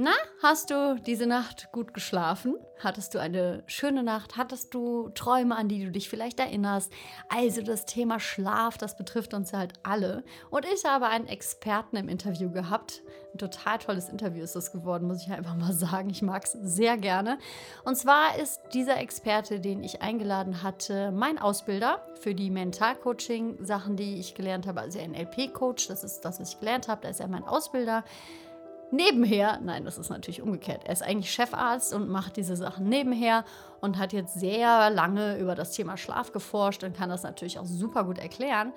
Na, hast du diese Nacht gut geschlafen? Hattest du eine schöne Nacht? Hattest du Träume, an die du dich vielleicht erinnerst? Also das Thema Schlaf, das betrifft uns halt alle. Und ich habe einen Experten im Interview gehabt. Ein total tolles Interview ist das geworden, muss ich einfach mal sagen. Ich mag es sehr gerne. Und zwar ist dieser Experte, den ich eingeladen hatte, mein Ausbilder für die Mentalcoaching-Sachen, die ich gelernt habe. Also NLP-Coach, das ist das, was ich gelernt habe. Da ist er mein Ausbilder nebenher, nein, das ist natürlich umgekehrt. Er ist eigentlich Chefarzt und macht diese Sachen nebenher und hat jetzt sehr lange über das Thema Schlaf geforscht und kann das natürlich auch super gut erklären.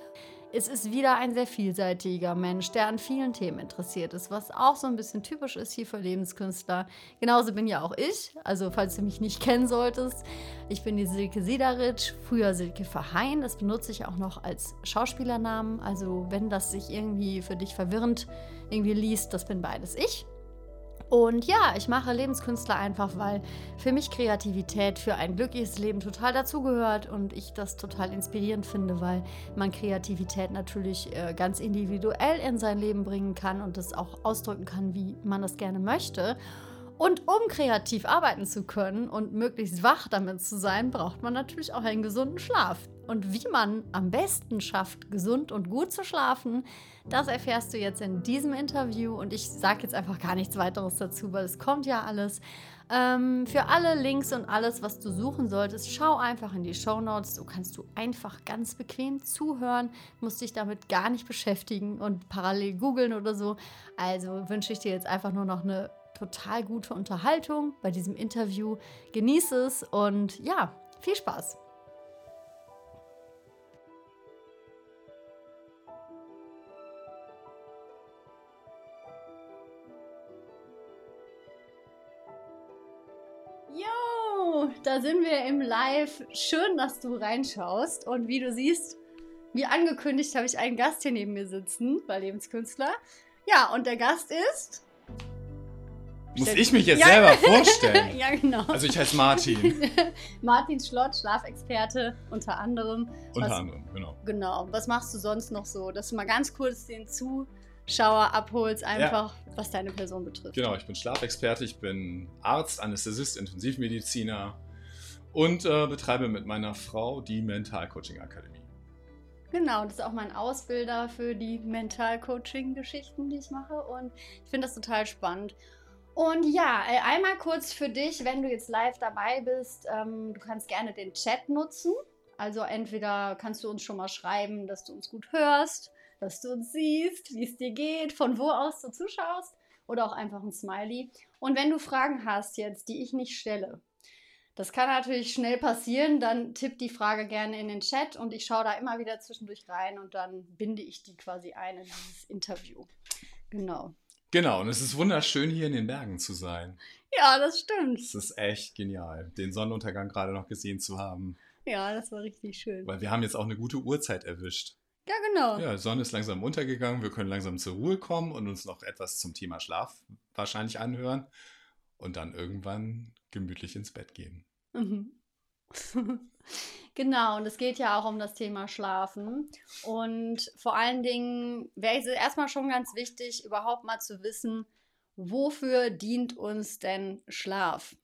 Es ist wieder ein sehr vielseitiger Mensch, der an vielen Themen interessiert ist, was auch so ein bisschen typisch ist hier für Lebenskünstler. Genauso bin ja auch ich. Also, falls du mich nicht kennen solltest, ich bin die Silke Siederic, früher Silke Verheyen. Das benutze ich auch noch als Schauspielernamen. Also, wenn das sich irgendwie für dich verwirrend irgendwie liest, das bin beides ich. Und ja, ich mache Lebenskünstler einfach, weil für mich Kreativität für ein glückliches Leben total dazugehört und ich das total inspirierend finde, weil man Kreativität natürlich äh, ganz individuell in sein Leben bringen kann und das auch ausdrücken kann, wie man das gerne möchte. Und um kreativ arbeiten zu können und möglichst wach damit zu sein, braucht man natürlich auch einen gesunden Schlaf. Und wie man am besten schafft, gesund und gut zu schlafen, das erfährst du jetzt in diesem Interview. Und ich sage jetzt einfach gar nichts weiteres dazu, weil es kommt ja alles. Ähm, für alle Links und alles, was du suchen solltest, schau einfach in die Show Notes. So kannst du einfach ganz bequem zuhören, musst dich damit gar nicht beschäftigen und parallel googeln oder so. Also wünsche ich dir jetzt einfach nur noch eine total gute Unterhaltung bei diesem Interview. Genieße es und ja, viel Spaß. Jo, da sind wir im Live. Schön, dass du reinschaust. Und wie du siehst, wie angekündigt, habe ich einen Gast hier neben mir sitzen bei Lebenskünstler. Ja, und der Gast ist muss ich mich jetzt ja. selber vorstellen? ja, genau. Also ich heiße Martin. Martin Schlott, Schlafexperte unter anderem. Unter was, anderem, genau. Genau. Was machst du sonst noch so? Dass du mal ganz kurz den Zuschauer abholst, einfach ja. was deine Person betrifft. Genau, ich bin Schlafexperte, ich bin Arzt, Anästhesist, Intensivmediziner und äh, betreibe mit meiner Frau die Mentalcoaching Akademie. Genau, das ist auch mein Ausbilder für die Mentalcoaching-Geschichten, die ich mache. Und ich finde das total spannend. Und ja, äh, einmal kurz für dich, wenn du jetzt live dabei bist, ähm, du kannst gerne den Chat nutzen. Also entweder kannst du uns schon mal schreiben, dass du uns gut hörst, dass du uns siehst, wie es dir geht, von wo aus du zuschaust oder auch einfach ein Smiley. Und wenn du Fragen hast jetzt, die ich nicht stelle, das kann natürlich schnell passieren, dann tipp die Frage gerne in den Chat und ich schaue da immer wieder zwischendurch rein und dann binde ich die quasi ein in dieses Interview. Genau. Genau, und es ist wunderschön, hier in den Bergen zu sein. Ja, das stimmt. Es ist echt genial, den Sonnenuntergang gerade noch gesehen zu haben. Ja, das war richtig schön. Weil wir haben jetzt auch eine gute Uhrzeit erwischt. Ja, genau. Ja, die Sonne ist langsam untergegangen, wir können langsam zur Ruhe kommen und uns noch etwas zum Thema Schlaf wahrscheinlich anhören und dann irgendwann gemütlich ins Bett gehen. Mhm. Genau, und es geht ja auch um das Thema Schlafen. Und vor allen Dingen wäre es erstmal schon ganz wichtig, überhaupt mal zu wissen, wofür dient uns denn Schlaf?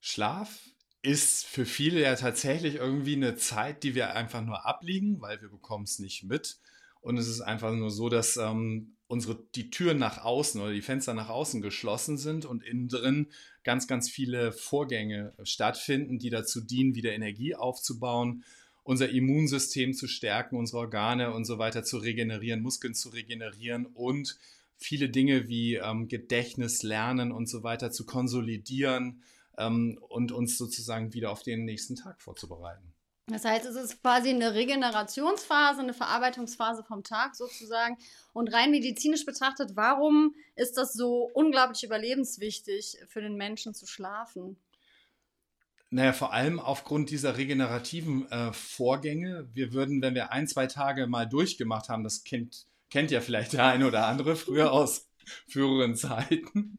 Schlaf ist für viele ja tatsächlich irgendwie eine Zeit, die wir einfach nur abliegen, weil wir bekommen es nicht mit. Und es ist einfach nur so, dass ähm, unsere, die Türen nach außen oder die Fenster nach außen geschlossen sind und innen drin ganz, ganz viele Vorgänge stattfinden, die dazu dienen, wieder Energie aufzubauen, unser Immunsystem zu stärken, unsere Organe und so weiter zu regenerieren, Muskeln zu regenerieren und viele Dinge wie ähm, Gedächtnis, Lernen und so weiter zu konsolidieren ähm, und uns sozusagen wieder auf den nächsten Tag vorzubereiten. Das heißt, es ist quasi eine Regenerationsphase, eine Verarbeitungsphase vom Tag sozusagen. Und rein medizinisch betrachtet, warum ist das so unglaublich überlebenswichtig für den Menschen zu schlafen? Naja, vor allem aufgrund dieser regenerativen äh, Vorgänge. Wir würden, wenn wir ein, zwei Tage mal durchgemacht haben, das kennt, kennt ja vielleicht der eine oder andere früher aus früheren Zeiten,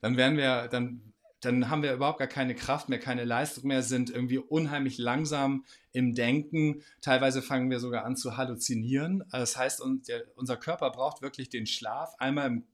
dann wären wir, dann dann haben wir überhaupt gar keine Kraft mehr, keine Leistung mehr, sind irgendwie unheimlich langsam im Denken. Teilweise fangen wir sogar an zu halluzinieren. Das heißt, unser Körper braucht wirklich den Schlaf einmal im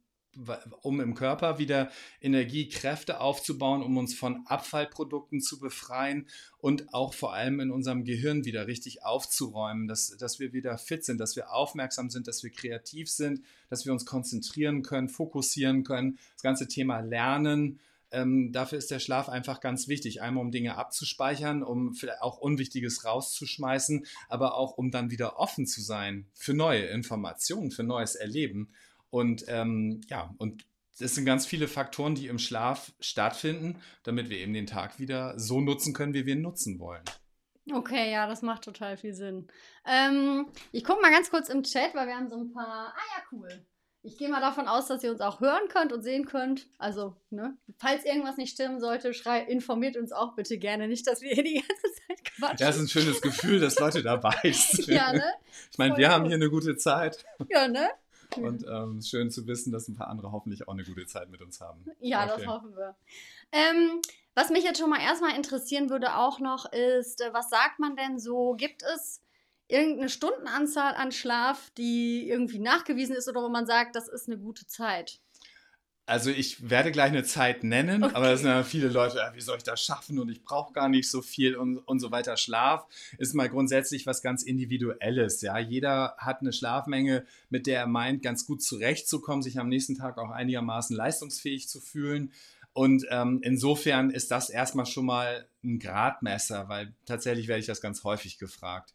um im Körper wieder Energiekräfte aufzubauen, um uns von Abfallprodukten zu befreien und auch vor allem in unserem Gehirn wieder richtig aufzuräumen, dass, dass wir wieder fit sind, dass wir aufmerksam sind, dass wir kreativ sind, dass wir uns konzentrieren können, fokussieren können. Das ganze Thema Lernen. Ähm, dafür ist der Schlaf einfach ganz wichtig. Einmal um Dinge abzuspeichern, um auch Unwichtiges rauszuschmeißen, aber auch um dann wieder offen zu sein für neue Informationen, für neues Erleben. Und ähm, ja, und es sind ganz viele Faktoren, die im Schlaf stattfinden, damit wir eben den Tag wieder so nutzen können, wie wir ihn nutzen wollen. Okay, ja, das macht total viel Sinn. Ähm, ich gucke mal ganz kurz im Chat, weil wir haben so ein paar. Ah ja, cool. Ich gehe mal davon aus, dass ihr uns auch hören könnt und sehen könnt. Also, ne, falls irgendwas nicht stimmen sollte, schrei informiert uns auch bitte gerne. Nicht, dass wir hier die ganze Zeit quatschen. Das ist ein schönes Gefühl, dass Leute dabei sind. ja, ne? Ich meine, wir haben hier eine gute Zeit. Ja, ne? Und ähm, schön zu wissen, dass ein paar andere hoffentlich auch eine gute Zeit mit uns haben. Ja, okay. das hoffen wir. Ähm, was mich jetzt schon mal erstmal interessieren würde auch noch ist, äh, was sagt man denn so? Gibt es irgendeine Stundenanzahl an Schlaf, die irgendwie nachgewiesen ist oder wo man sagt, das ist eine gute Zeit? Also ich werde gleich eine Zeit nennen, okay. aber das sind ja viele Leute, ja, wie soll ich das schaffen und ich brauche gar nicht so viel und, und so weiter. Schlaf ist mal grundsätzlich was ganz Individuelles. Ja? Jeder hat eine Schlafmenge, mit der er meint, ganz gut zurechtzukommen, sich am nächsten Tag auch einigermaßen leistungsfähig zu fühlen. Und ähm, insofern ist das erstmal schon mal ein Gradmesser, weil tatsächlich werde ich das ganz häufig gefragt.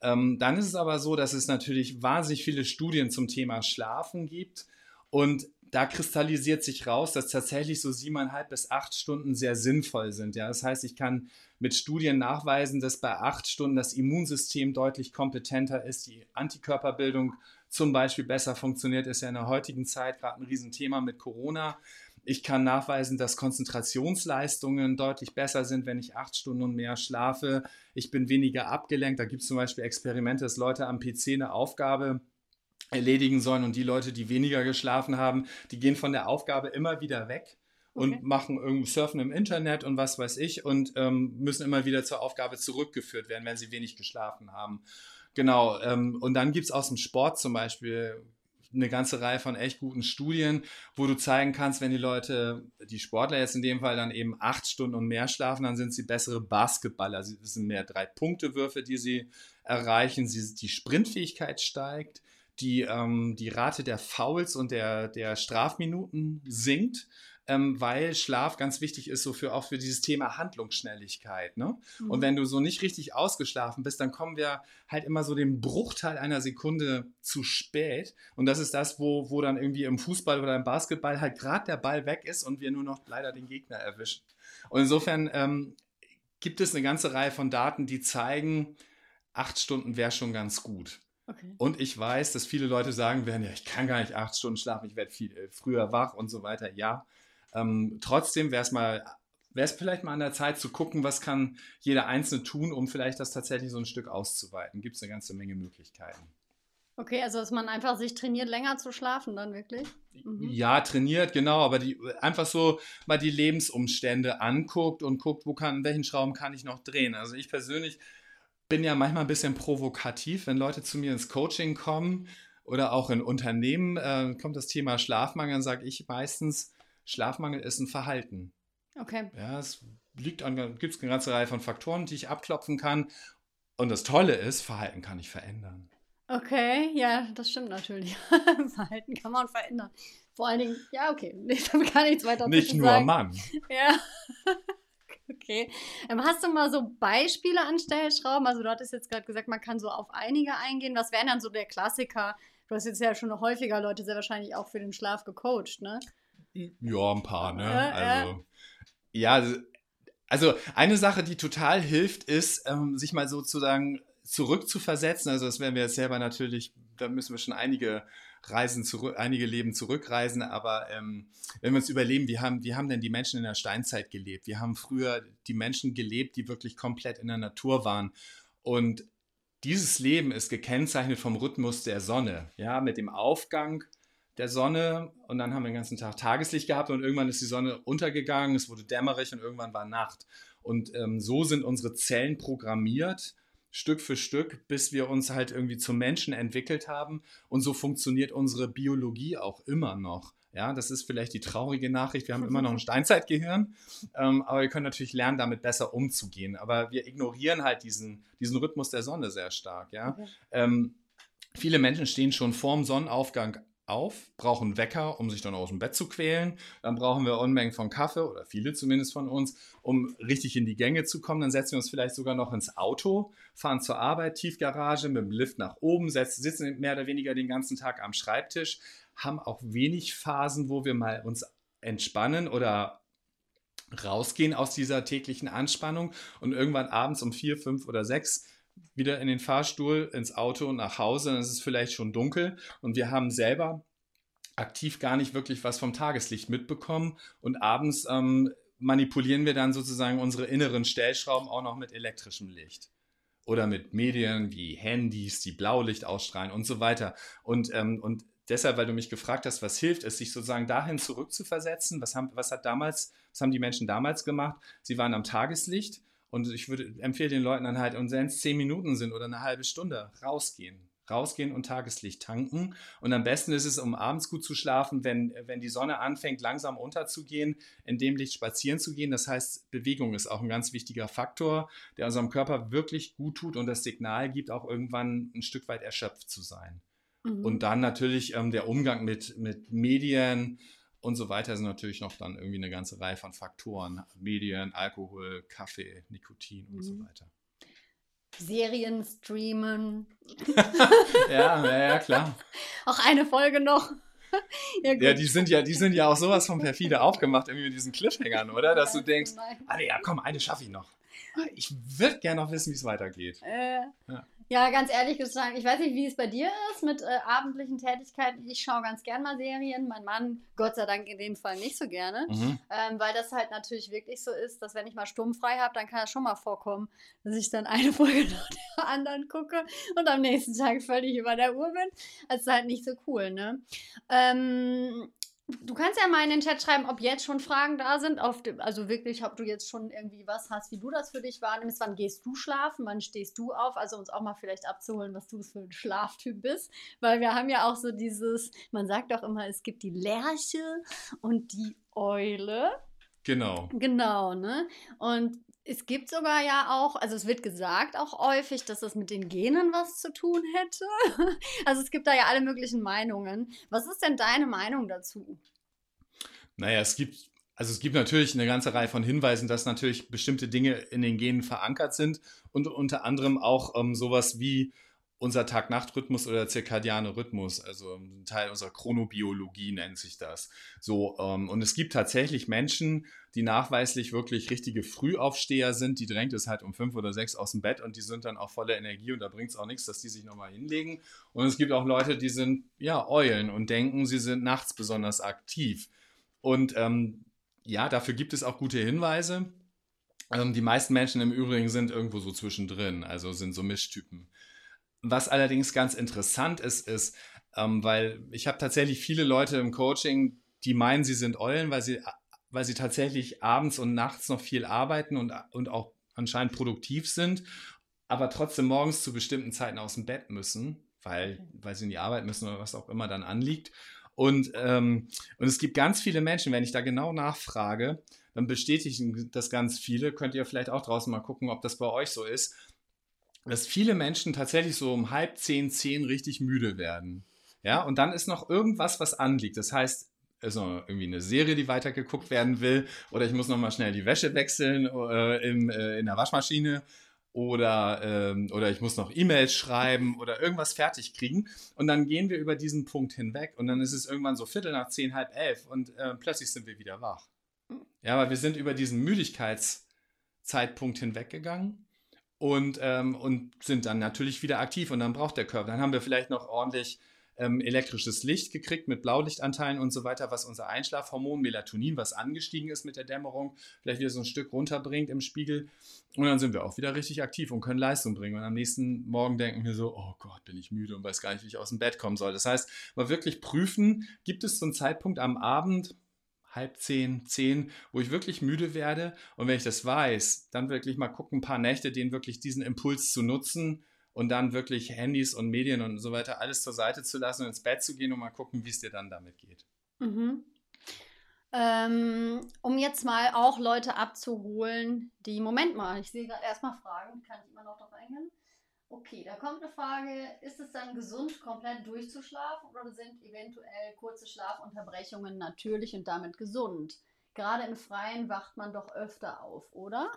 Ähm, dann ist es aber so, dass es natürlich wahnsinnig viele Studien zum Thema Schlafen gibt. Und da kristallisiert sich raus, dass tatsächlich so siebeneinhalb bis acht Stunden sehr sinnvoll sind. Ja, das heißt, ich kann mit Studien nachweisen, dass bei acht Stunden das Immunsystem deutlich kompetenter ist, die Antikörperbildung zum Beispiel besser funktioniert, ist ja in der heutigen Zeit gerade ein Riesenthema mit Corona. Ich kann nachweisen, dass Konzentrationsleistungen deutlich besser sind, wenn ich acht Stunden und mehr schlafe. Ich bin weniger abgelenkt. Da gibt es zum Beispiel Experimente, dass Leute am PC eine Aufgabe erledigen sollen. Und die Leute, die weniger geschlafen haben, die gehen von der Aufgabe immer wieder weg und okay. machen irgendwie Surfen im Internet und was weiß ich und ähm, müssen immer wieder zur Aufgabe zurückgeführt werden, wenn sie wenig geschlafen haben. Genau. Ähm, und dann gibt es aus dem Sport zum Beispiel eine ganze Reihe von echt guten Studien, wo du zeigen kannst, wenn die Leute, die Sportler jetzt in dem Fall dann eben acht Stunden und mehr schlafen, dann sind sie bessere Basketballer. Es sind mehr Drei-Punkte-Würfe, die sie erreichen. Sie, die Sprintfähigkeit steigt die, ähm, die Rate der Fouls und der, der Strafminuten sinkt, ähm, weil Schlaf ganz wichtig ist, so für, auch für dieses Thema Handlungsschnelligkeit. Ne? Mhm. Und wenn du so nicht richtig ausgeschlafen bist, dann kommen wir halt immer so den Bruchteil einer Sekunde zu spät. Und das ist das, wo, wo dann irgendwie im Fußball oder im Basketball halt gerade der Ball weg ist und wir nur noch leider den Gegner erwischen. Und insofern ähm, gibt es eine ganze Reihe von Daten, die zeigen, acht Stunden wäre schon ganz gut. Okay. Und ich weiß, dass viele Leute sagen werden, ja, ich kann gar nicht acht Stunden schlafen, ich werde viel äh, früher wach und so weiter. Ja, ähm, trotzdem wäre es mal, wäre es vielleicht mal an der Zeit zu gucken, was kann jeder Einzelne tun, um vielleicht das tatsächlich so ein Stück auszuweiten. Gibt es eine ganze Menge Möglichkeiten. Okay, also dass man einfach sich trainiert, länger zu schlafen dann wirklich? Mhm. Ja, trainiert, genau, aber die, einfach so mal die Lebensumstände anguckt und guckt, wo kann, welchen Schrauben kann ich noch drehen. Also ich persönlich bin ja manchmal ein bisschen provokativ, wenn Leute zu mir ins Coaching kommen oder auch in Unternehmen äh, kommt das Thema Schlafmangel, dann sage ich meistens, Schlafmangel ist ein Verhalten. Okay. Ja, es liegt an, gibt es eine ganze Reihe von Faktoren, die ich abklopfen kann. Und das Tolle ist, Verhalten kann ich verändern. Okay, ja, das stimmt natürlich. Verhalten kann man verändern. Vor allen Dingen, ja, okay, ich habe gar nichts weiter Nicht nur sagen. Mann. Ja. Okay. Ähm, hast du mal so Beispiele an Stellschrauben? Also du hattest jetzt gerade gesagt, man kann so auf einige eingehen. Was wären dann so der Klassiker? Du hast jetzt ja schon häufiger Leute sehr wahrscheinlich auch für den Schlaf gecoacht, ne? Ja, ein paar, ne? Ja, also, ja. ja, also eine Sache, die total hilft, ist, ähm, sich mal sozusagen zurückzuversetzen. Also das werden wir jetzt selber natürlich, da müssen wir schon einige Reisen zurück, einige Leben zurückreisen, aber ähm, wenn wir uns überlegen, wie haben, wie haben denn die Menschen in der Steinzeit gelebt? Wir haben früher die Menschen gelebt, die wirklich komplett in der Natur waren. Und dieses Leben ist gekennzeichnet vom Rhythmus der Sonne, ja, mit dem Aufgang der Sonne und dann haben wir den ganzen Tag Tageslicht gehabt und irgendwann ist die Sonne untergegangen, es wurde dämmerig und irgendwann war Nacht. Und ähm, so sind unsere Zellen programmiert Stück für Stück, bis wir uns halt irgendwie zum Menschen entwickelt haben. Und so funktioniert unsere Biologie auch immer noch. Ja, das ist vielleicht die traurige Nachricht. Wir haben immer noch ein Steinzeitgehirn, ähm, aber wir können natürlich lernen, damit besser umzugehen. Aber wir ignorieren halt diesen, diesen Rhythmus der Sonne sehr stark. Ja? Okay. Ähm, viele Menschen stehen schon vorm Sonnenaufgang auf, brauchen Wecker, um sich dann aus dem Bett zu quälen. Dann brauchen wir Unmengen von Kaffee oder viele zumindest von uns, um richtig in die Gänge zu kommen. Dann setzen wir uns vielleicht sogar noch ins Auto, fahren zur Arbeit, Tiefgarage mit dem Lift nach oben, sitzen mehr oder weniger den ganzen Tag am Schreibtisch, haben auch wenig Phasen, wo wir mal uns entspannen oder rausgehen aus dieser täglichen Anspannung und irgendwann abends um vier, fünf oder sechs wieder in den Fahrstuhl, ins Auto und nach Hause. Dann ist es vielleicht schon dunkel und wir haben selber aktiv gar nicht wirklich was vom Tageslicht mitbekommen. Und abends ähm, manipulieren wir dann sozusagen unsere inneren Stellschrauben auch noch mit elektrischem Licht. Oder mit Medien wie Handys, die Blaulicht ausstrahlen und so weiter. Und, ähm, und deshalb, weil du mich gefragt hast, was hilft es, sich sozusagen dahin zurückzuversetzen. Was, haben, was hat damals, was haben die Menschen damals gemacht? Sie waren am Tageslicht und ich würde empfehlen den Leuten dann halt, und wenn es zehn Minuten sind oder eine halbe Stunde, rausgehen. Rausgehen und Tageslicht tanken. Und am besten ist es, um abends gut zu schlafen, wenn, wenn die Sonne anfängt, langsam unterzugehen, in dem Licht spazieren zu gehen. Das heißt, Bewegung ist auch ein ganz wichtiger Faktor, der unserem Körper wirklich gut tut und das Signal gibt, auch irgendwann ein Stück weit erschöpft zu sein. Mhm. Und dann natürlich ähm, der Umgang mit, mit Medien, und so weiter sind natürlich noch dann irgendwie eine ganze Reihe von Faktoren. Medien, Alkohol, Kaffee, Nikotin und mhm. so weiter. Serien streamen. ja, ja, ja, klar. Auch eine Folge noch. Ja, ja, die sind ja, die sind ja auch sowas von perfide aufgemacht, irgendwie mit diesen Cliffhangern, oder? Dass du denkst, ah, ja, komm, eine schaffe ich noch. Ich würde gerne noch wissen, wie es weitergeht. Äh, ja. Ja, ganz ehrlich gesagt, ich weiß nicht, wie es bei dir ist mit äh, abendlichen Tätigkeiten. Ich schaue ganz gern mal Serien. Mein Mann, Gott sei Dank, in dem Fall nicht so gerne. Mhm. Ähm, weil das halt natürlich wirklich so ist, dass wenn ich mal sturmfrei habe, dann kann es schon mal vorkommen, dass ich dann eine Folge nach der anderen gucke und am nächsten Tag völlig über der Uhr bin. Das ist halt nicht so cool, ne? Ähm, Du kannst ja mal in den Chat schreiben, ob jetzt schon Fragen da sind. Dem, also wirklich, ob du jetzt schon irgendwie was hast, wie du das für dich wahrnimmst. Wann gehst du schlafen? Wann stehst du auf? Also uns auch mal vielleicht abzuholen, was du für ein Schlaftyp bist. Weil wir haben ja auch so dieses, man sagt auch immer, es gibt die Lerche und die Eule. Genau. Genau, ne? Und es gibt sogar ja auch, also es wird gesagt auch häufig, dass das mit den Genen was zu tun hätte. Also es gibt da ja alle möglichen Meinungen. Was ist denn deine Meinung dazu? Naja, es gibt, also es gibt natürlich eine ganze Reihe von Hinweisen, dass natürlich bestimmte Dinge in den Genen verankert sind und unter anderem auch ähm, sowas wie unser Tag-Nacht-Rhythmus oder zirkadiane Rhythmus, also ein Teil unserer Chronobiologie nennt sich das. So, ähm, und es gibt tatsächlich Menschen, die nachweislich wirklich richtige Frühaufsteher sind, die drängt es halt um fünf oder sechs aus dem Bett und die sind dann auch voller Energie und da bringt es auch nichts, dass die sich nochmal hinlegen. Und es gibt auch Leute, die sind ja Eulen und denken, sie sind nachts besonders aktiv. Und ähm, ja, dafür gibt es auch gute Hinweise. Ähm, die meisten Menschen im Übrigen sind irgendwo so zwischendrin, also sind so Mischtypen. Was allerdings ganz interessant ist, ist, ähm, weil ich habe tatsächlich viele Leute im Coaching, die meinen, sie sind Eulen, weil sie, weil sie tatsächlich abends und nachts noch viel arbeiten und, und auch anscheinend produktiv sind, aber trotzdem morgens zu bestimmten Zeiten aus dem Bett müssen, weil, weil sie in die Arbeit müssen oder was auch immer dann anliegt. Und, ähm, und es gibt ganz viele Menschen, wenn ich da genau nachfrage, dann bestätigen das ganz viele. Könnt ihr vielleicht auch draußen mal gucken, ob das bei euch so ist dass viele Menschen tatsächlich so um halb zehn, zehn richtig müde werden. Ja, und dann ist noch irgendwas, was anliegt. Das heißt, also irgendwie eine Serie, die weitergeguckt werden will, oder ich muss nochmal schnell die Wäsche wechseln äh, im, äh, in der Waschmaschine, oder, ähm, oder ich muss noch E-Mails schreiben oder irgendwas fertig kriegen. Und dann gehen wir über diesen Punkt hinweg und dann ist es irgendwann so Viertel nach zehn, halb elf und äh, plötzlich sind wir wieder wach. Ja, aber wir sind über diesen Müdigkeitszeitpunkt hinweggegangen und, ähm, und sind dann natürlich wieder aktiv und dann braucht der Körper. Dann haben wir vielleicht noch ordentlich ähm, elektrisches Licht gekriegt mit Blaulichtanteilen und so weiter, was unser Einschlafhormon Melatonin, was angestiegen ist mit der Dämmerung, vielleicht wieder so ein Stück runterbringt im Spiegel. Und dann sind wir auch wieder richtig aktiv und können Leistung bringen. Und am nächsten Morgen denken wir so, oh Gott, bin ich müde und weiß gar nicht, wie ich aus dem Bett kommen soll. Das heißt, mal wirklich prüfen, gibt es so einen Zeitpunkt am Abend, halb zehn, zehn, wo ich wirklich müde werde. Und wenn ich das weiß, dann wirklich mal gucken, ein paar Nächte, den wirklich diesen Impuls zu nutzen und dann wirklich Handys und Medien und so weiter alles zur Seite zu lassen und ins Bett zu gehen und mal gucken, wie es dir dann damit geht. Mhm. Ähm, um jetzt mal auch Leute abzuholen, die, Moment mal, ich sehe gerade erstmal Fragen, kann ich immer noch drauf eingehen? Okay, da kommt eine Frage, ist es dann gesund, komplett durchzuschlafen oder sind eventuell kurze Schlafunterbrechungen natürlich und damit gesund? Gerade im Freien wacht man doch öfter auf, oder?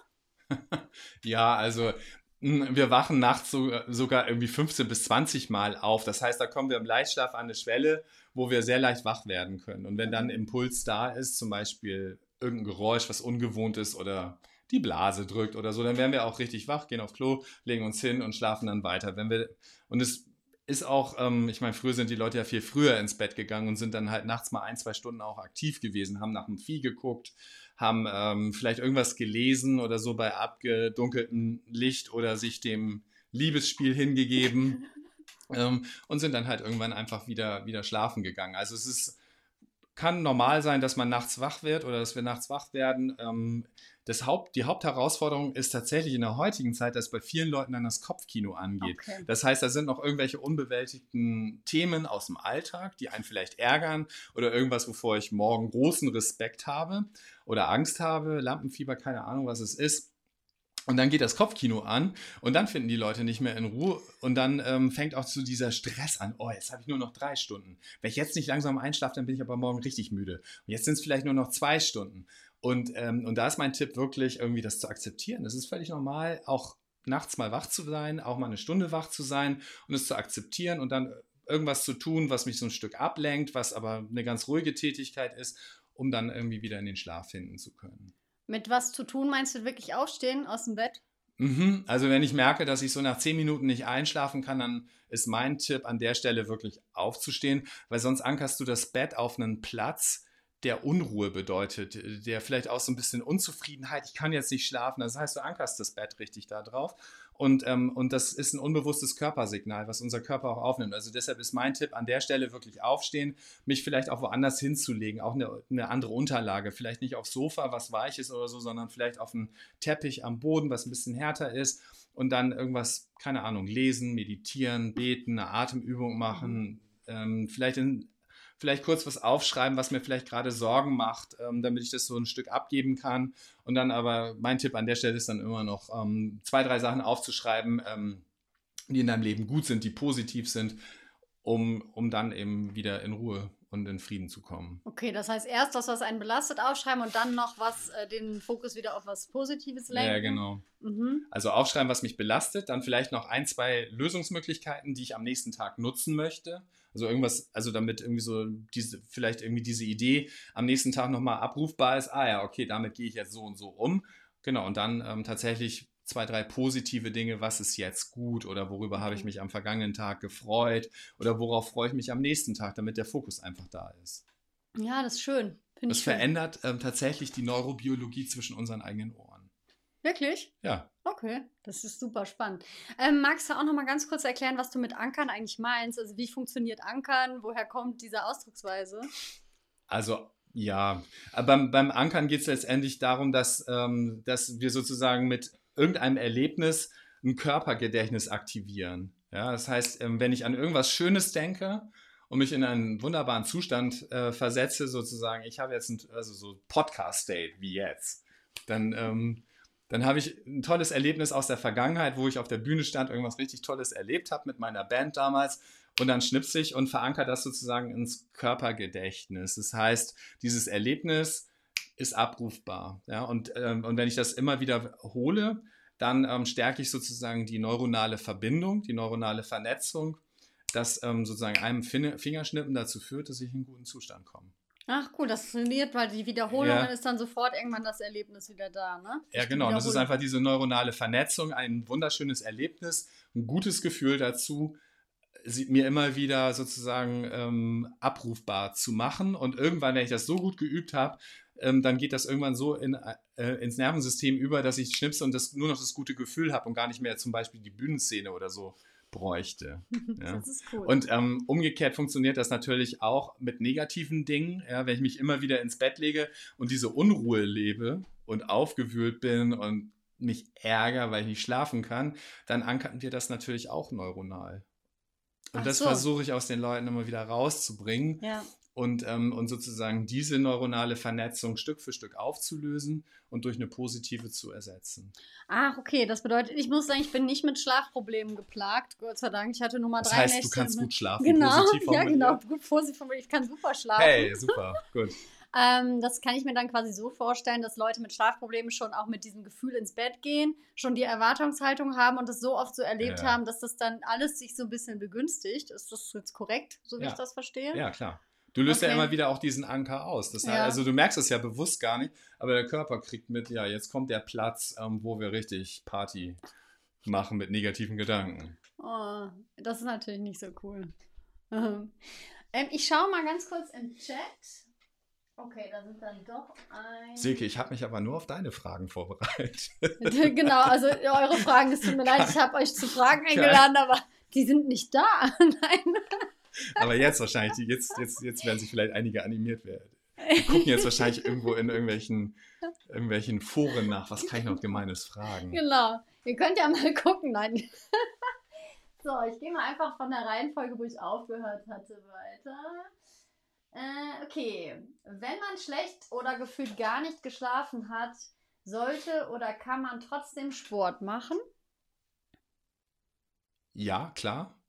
ja, also hm, wir wachen nachts so, sogar irgendwie 15 bis 20 Mal auf. Das heißt, da kommen wir im Leichtschlaf an eine Schwelle, wo wir sehr leicht wach werden können. Und wenn dann ein Impuls da ist, zum Beispiel irgendein Geräusch, was ungewohnt ist oder die Blase drückt oder so, dann werden wir auch richtig wach, gehen auf Klo, legen uns hin und schlafen dann weiter. Wenn wir, und es ist auch, ähm, ich meine, früher sind die Leute ja viel früher ins Bett gegangen und sind dann halt nachts mal ein, zwei Stunden auch aktiv gewesen, haben nach dem Vieh geguckt, haben ähm, vielleicht irgendwas gelesen oder so bei abgedunkeltem Licht oder sich dem Liebesspiel hingegeben ähm, und sind dann halt irgendwann einfach wieder, wieder schlafen gegangen. Also es ist, kann normal sein, dass man nachts wach wird oder dass wir nachts wach werden. Ähm, das Haupt, die Hauptherausforderung ist tatsächlich in der heutigen Zeit, dass bei vielen Leuten dann das Kopfkino angeht. Okay. Das heißt, da sind noch irgendwelche unbewältigten Themen aus dem Alltag, die einen vielleicht ärgern oder irgendwas, wovor ich morgen großen Respekt habe oder Angst habe, Lampenfieber, keine Ahnung, was es ist. Und dann geht das Kopfkino an und dann finden die Leute nicht mehr in Ruhe und dann ähm, fängt auch so dieser Stress an. Oh, jetzt habe ich nur noch drei Stunden. Wenn ich jetzt nicht langsam einschlafe, dann bin ich aber morgen richtig müde. Und jetzt sind es vielleicht nur noch zwei Stunden. Und, ähm, und da ist mein Tipp wirklich irgendwie das zu akzeptieren. Es ist völlig normal, auch nachts mal wach zu sein, auch mal eine Stunde wach zu sein und es zu akzeptieren und dann irgendwas zu tun, was mich so ein Stück ablenkt, was aber eine ganz ruhige Tätigkeit ist, um dann irgendwie wieder in den Schlaf finden zu können. Mit was zu tun meinst du wirklich aufstehen aus dem Bett? Mhm. Also wenn ich merke, dass ich so nach zehn Minuten nicht einschlafen kann, dann ist mein Tipp an der Stelle wirklich aufzustehen, weil sonst ankerst du das Bett auf einen Platz, der Unruhe bedeutet, der vielleicht auch so ein bisschen Unzufriedenheit, ich kann jetzt nicht schlafen. Das heißt, du ankerst das Bett richtig da drauf. Und, ähm, und das ist ein unbewusstes Körpersignal, was unser Körper auch aufnimmt. Also deshalb ist mein Tipp an der Stelle wirklich aufstehen, mich vielleicht auch woanders hinzulegen, auch eine, eine andere Unterlage. Vielleicht nicht aufs Sofa, was weich ist oder so, sondern vielleicht auf einen Teppich am Boden, was ein bisschen härter ist. Und dann irgendwas, keine Ahnung, lesen, meditieren, beten, eine Atemübung machen, ähm, vielleicht in vielleicht kurz was aufschreiben, was mir vielleicht gerade Sorgen macht, ähm, damit ich das so ein Stück abgeben kann. Und dann aber mein Tipp an der Stelle ist dann immer noch, ähm, zwei, drei Sachen aufzuschreiben, ähm, die in deinem Leben gut sind, die positiv sind, um, um dann eben wieder in Ruhe und in Frieden zu kommen. Okay, das heißt erst das, was einen belastet, aufschreiben und dann noch was, äh, den Fokus wieder auf was Positives lenken. Ja, genau. Mhm. Also aufschreiben, was mich belastet, dann vielleicht noch ein, zwei Lösungsmöglichkeiten, die ich am nächsten Tag nutzen möchte also irgendwas, also damit irgendwie so diese, vielleicht irgendwie diese Idee am nächsten Tag nochmal abrufbar ist, ah ja, okay, damit gehe ich jetzt so und so um. Genau, und dann ähm, tatsächlich zwei, drei positive Dinge, was ist jetzt gut oder worüber habe ich mhm. mich am vergangenen Tag gefreut oder worauf freue ich mich am nächsten Tag, damit der Fokus einfach da ist. Ja, das ist schön. Das verändert ähm, tatsächlich die Neurobiologie zwischen unseren eigenen Ohren. Wirklich? Ja. Okay, das ist super spannend. Ähm, magst du auch noch mal ganz kurz erklären, was du mit Ankern eigentlich meinst? Also wie funktioniert Ankern? Woher kommt diese Ausdrucksweise? Also ja, beim, beim Ankern geht es letztendlich darum, dass, ähm, dass wir sozusagen mit irgendeinem Erlebnis ein Körpergedächtnis aktivieren. Ja, das heißt, ähm, wenn ich an irgendwas Schönes denke und mich in einen wunderbaren Zustand äh, versetze, sozusagen, ich habe jetzt ein, also so Podcast-State wie jetzt, dann ähm, dann habe ich ein tolles Erlebnis aus der Vergangenheit, wo ich auf der Bühne stand, irgendwas richtig Tolles erlebt habe mit meiner Band damals. Und dann schnipse ich und verankere das sozusagen ins Körpergedächtnis. Das heißt, dieses Erlebnis ist abrufbar. Ja? Und, ähm, und wenn ich das immer wieder hole, dann ähm, stärke ich sozusagen die neuronale Verbindung, die neuronale Vernetzung, dass ähm, sozusagen einem Fingerschnippen dazu führt, dass ich in einen guten Zustand komme. Ach cool, das funktioniert, weil die Wiederholung ja. ist dann sofort irgendwann das Erlebnis wieder da, ne? Ja, genau. Und das ist einfach diese neuronale Vernetzung, ein wunderschönes Erlebnis, ein gutes Gefühl dazu, mir immer wieder sozusagen ähm, abrufbar zu machen. Und irgendwann, wenn ich das so gut geübt habe, ähm, dann geht das irgendwann so in, äh, ins Nervensystem über, dass ich schnipse und das, nur noch das gute Gefühl habe und gar nicht mehr zum Beispiel die Bühnenszene oder so bräuchte. Ja. Das ist cool. Und ähm, umgekehrt funktioniert das natürlich auch mit negativen Dingen. Ja, wenn ich mich immer wieder ins Bett lege und diese Unruhe lebe und aufgewühlt bin und mich ärgere, weil ich nicht schlafen kann, dann ankern wir das natürlich auch neuronal. Und Ach das so. versuche ich aus den Leuten immer wieder rauszubringen. Ja. Und, ähm, und sozusagen diese neuronale Vernetzung Stück für Stück aufzulösen und durch eine positive zu ersetzen. Ach, okay, das bedeutet, ich muss sagen, ich bin nicht mit Schlafproblemen geplagt, Gott sei Dank. Ich hatte nur mal das drei heißt, Nächte. du kannst mit- gut schlafen, Genau, positiv ja, genau, gut positiv formuliert. Ich kann super schlafen. Hey, super, gut. Ähm, das kann ich mir dann quasi so vorstellen, dass Leute mit Schlafproblemen schon auch mit diesem Gefühl ins Bett gehen, schon die Erwartungshaltung haben und das so oft so erlebt Ja. haben, dass das dann alles sich so ein bisschen begünstigt. Ist das jetzt korrekt, so wie Ja. ich das verstehe? Ja, klar. Du löst ja Okay. immer wieder auch diesen Anker aus. Das heißt, Ja. Also du merkst es ja bewusst gar nicht, aber der Körper kriegt mit, ja, jetzt kommt der Platz, ähm, wo wir richtig Party machen mit negativen Gedanken. Oh, das ist natürlich nicht so cool. Ähm, ich schaue mal ganz kurz im Chat. Okay, da sind dann doch ein. Silke, ich habe mich aber nur auf deine Fragen vorbereitet. genau, also eure Fragen, es tut mir leid, ich habe euch zu Fragen eingeladen, aber die sind nicht da. Nein. Aber jetzt wahrscheinlich, jetzt, jetzt, jetzt werden sich vielleicht einige animiert werden. Die gucken jetzt wahrscheinlich irgendwo in irgendwelchen, irgendwelchen Foren nach, was kann ich noch Gemeines fragen. Genau. Ihr könnt ja mal gucken. Nein. so, ich gehe mal einfach von der Reihenfolge, wo ich aufgehört hatte, weiter. Äh, okay. Wenn man schlecht oder gefühlt gar nicht geschlafen hat, sollte oder kann man trotzdem Sport machen? Ja, klar.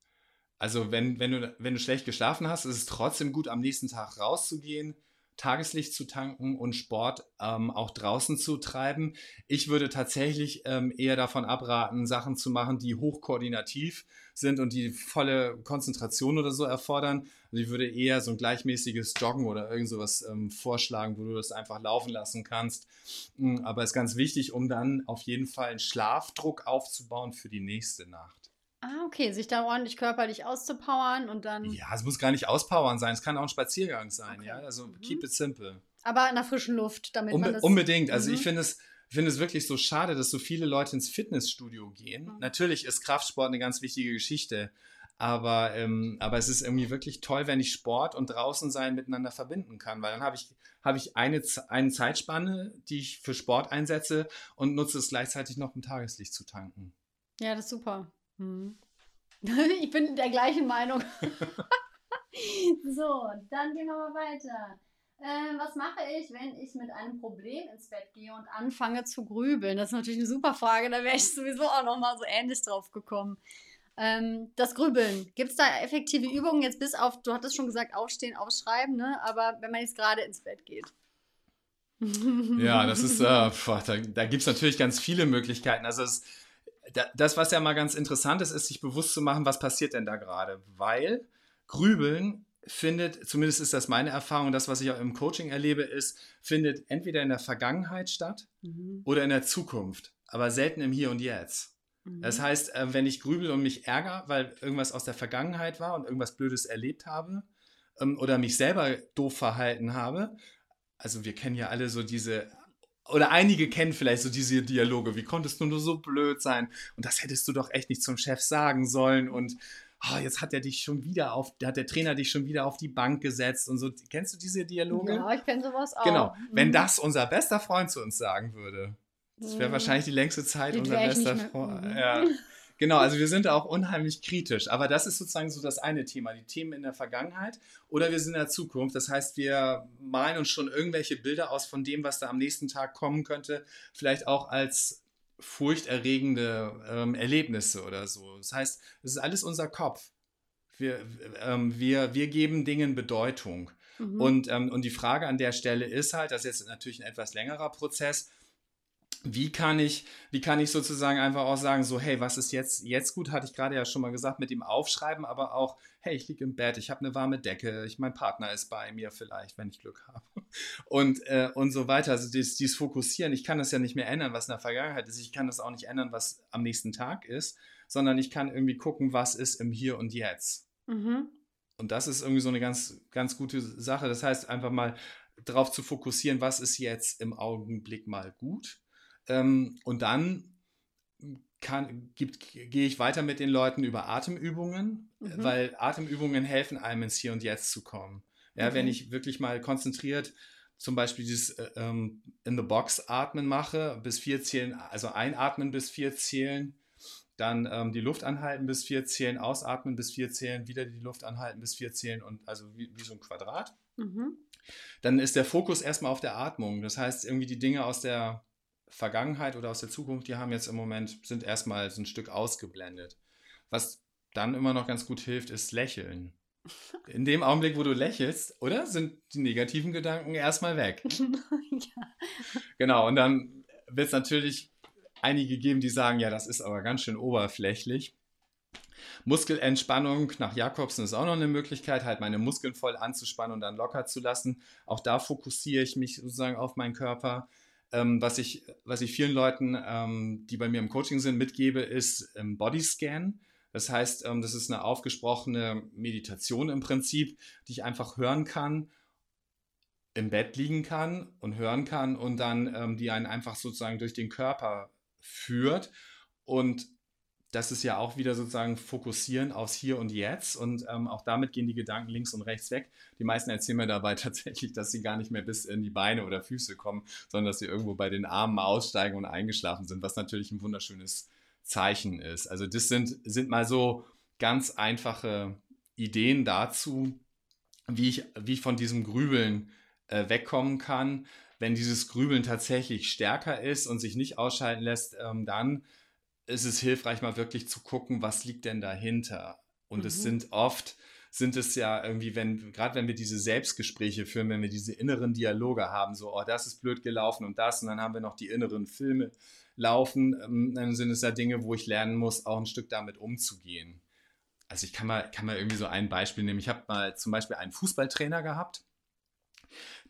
Also wenn, wenn, du, wenn du schlecht geschlafen hast, ist es trotzdem gut, am nächsten Tag rauszugehen, Tageslicht zu tanken und Sport ähm, auch draußen zu treiben. Ich würde tatsächlich ähm, eher davon abraten, Sachen zu machen, die hochkoordinativ sind und die volle Konzentration oder so erfordern. Also ich würde eher so ein gleichmäßiges Joggen oder irgend sowas ähm, vorschlagen, wo du das einfach laufen lassen kannst. Mm, Aber es ist ganz wichtig, um dann auf jeden Fall einen Schlafdruck aufzubauen für die nächste Nacht. Ah, okay. Sich da ordentlich körperlich auszupowern und dann. Ja, es muss gar nicht auspowern sein, es kann auch ein Spaziergang sein, Okay. ja. Also Mhm. keep it simple. Aber in der frischen Luft, damit man Unbe das. unbedingt. Also Mhm. ich finde es, finde es wirklich so schade, dass so viele Leute ins Fitnessstudio gehen. Mhm. Natürlich ist Kraftsport eine ganz wichtige Geschichte. Aber, ähm, aber es ist irgendwie wirklich toll, wenn ich Sport und draußen sein miteinander verbinden kann, weil dann habe ich, habe ich eine, eine Zeitspanne, die ich für Sport einsetze und nutze es gleichzeitig noch, um Tageslicht zu tanken. Ja, das ist super. Mhm. Ich bin der gleichen Meinung. so, dann gehen wir mal weiter. Ähm, was mache ich, wenn ich mit einem Problem ins Bett gehe und anfange zu grübeln? Das ist natürlich eine super Frage, da wäre ich sowieso auch noch mal so ähnlich drauf gekommen. Ähm, das Grübeln, gibt es da effektive Übungen jetzt bis auf, du hattest schon gesagt, aufstehen, aufschreiben, ne? aber wenn man jetzt gerade ins Bett geht. Ja, das ist, äh, boah, da, da gibt es natürlich ganz viele Möglichkeiten. Also es, da, das, was ja mal ganz interessant ist, ist sich bewusst zu machen, was passiert denn da gerade. Weil Grübeln findet, zumindest ist das meine Erfahrung, das, was ich auch im Coaching erlebe, ist, findet entweder in der Vergangenheit statt Mhm. oder in der Zukunft, aber selten im Hier und Jetzt. Das Mhm. heißt, äh, wenn ich grübel und mich ärgere, weil irgendwas aus der Vergangenheit war und irgendwas Blödes erlebt habe ähm, oder mich selber doof verhalten habe, also wir kennen ja alle so diese, oder einige kennen vielleicht so diese Dialoge, wie konntest du nur so blöd sein und das hättest du doch echt nicht zum Chef sagen sollen und oh, jetzt hat er dich schon wieder auf, hat der Trainer dich schon wieder auf die Bank gesetzt und so. Kennst du diese Dialoge? Ja, ich kenne sowas auch. Genau. Wenn Mhm. das unser bester Freund zu uns sagen würde, das wäre Mhm. wahrscheinlich die längste Zeit Die unser bester Freund. Mhm. Ja. Genau, also wir sind auch unheimlich kritisch. Aber das ist sozusagen so das eine Thema, die Themen in der Vergangenheit oder wir sind in der Zukunft. Das heißt, wir malen uns schon irgendwelche Bilder aus von dem, was da am nächsten Tag kommen könnte, vielleicht auch als furchterregende ähm, Erlebnisse oder so. Das heißt, es ist alles unser Kopf. Wir, ähm, wir, wir geben Dingen Bedeutung. Mhm. Und, ähm, und die Frage an der Stelle ist halt, das ist jetzt natürlich ein etwas längerer Prozess, wie kann ich, wie kann ich sozusagen einfach auch sagen, so, hey, was ist jetzt, jetzt gut, hatte ich gerade ja schon mal gesagt, mit dem Aufschreiben, aber auch, hey, ich liege im Bett, ich habe eine warme Decke, ich, mein Partner ist bei mir vielleicht, wenn ich Glück habe. Und, äh, und so weiter. Also dieses, dieses Fokussieren, ich kann das ja nicht mehr ändern, was in der Vergangenheit ist, ich kann das auch nicht ändern, was am nächsten Tag ist, sondern ich kann irgendwie gucken, was ist im Hier und Jetzt. Mhm. Und das ist irgendwie so eine ganz, ganz gute Sache. Das heißt, einfach mal darauf zu fokussieren, was ist jetzt im Augenblick mal gut. Ähm, und dann gehe ich weiter mit den Leuten über Atemübungen, Mhm. weil Atemübungen helfen einem ins Hier und Jetzt zu kommen. Ja, Okay. wenn ich wirklich mal konzentriert zum Beispiel dieses äh, ähm, in the box atmen mache, bis vier zählen, also einatmen bis vier zählen, dann ähm, die Luft anhalten bis vier zählen, ausatmen bis vier zählen, wieder die Luft anhalten bis vier zählen und also wie, wie so ein Quadrat. mhm. dann ist der Fokus erstmal auf der Atmung. Das heißt, irgendwie die Dinge aus der Vergangenheit oder aus der Zukunft, die haben jetzt im Moment, sind erstmal so ein Stück ausgeblendet. Was dann immer noch ganz gut hilft, ist Lächeln. In dem Augenblick, wo du lächelst, oder? Sind die negativen Gedanken erstmal weg. ja. Genau, und dann wird es natürlich einige geben, die sagen, ja, das ist aber ganz schön oberflächlich. Muskelentspannung nach Jakobsen ist auch noch eine Möglichkeit, halt meine Muskeln voll anzuspannen und dann locker zu lassen. Auch da fokussiere ich mich sozusagen auf meinen Körper. Ähm, was, ich, was ich vielen Leuten, ähm, die bei mir im Coaching sind, mitgebe, ist ähm, Bodyscan. Das heißt, ähm, das ist eine aufgesprochene Meditation im Prinzip, die ich einfach hören kann, im Bett liegen kann und hören kann und dann ähm, die einen einfach sozusagen durch den Körper führt. Und das ist ja auch wieder sozusagen fokussieren aufs Hier und Jetzt und ähm, auch damit gehen die Gedanken links und rechts weg. Die meisten erzählen mir dabei tatsächlich, dass sie gar nicht mehr bis in die Beine oder Füße kommen, sondern dass sie irgendwo bei den Armen aussteigen und eingeschlafen sind, was natürlich ein wunderschönes Zeichen ist. Also das sind, sind mal so ganz einfache Ideen dazu, wie ich, wie ich von diesem Grübeln äh, wegkommen kann. Wenn dieses Grübeln tatsächlich stärker ist und sich nicht ausschalten lässt, ähm, dann ist es hilfreich, mal wirklich zu gucken, was liegt denn dahinter. Und mhm. es sind oft, sind es ja irgendwie, wenn, gerade wenn wir diese Selbstgespräche führen, wenn wir diese inneren Dialoge haben, so, oh, das ist blöd gelaufen und das, und dann haben wir noch die inneren Filme, laufen, ähm, dann sind es ja Dinge, wo ich lernen muss, auch ein Stück damit umzugehen. Also ich kann mal, kann mal irgendwie so ein Beispiel nehmen. Ich habe mal zum Beispiel einen Fußballtrainer gehabt,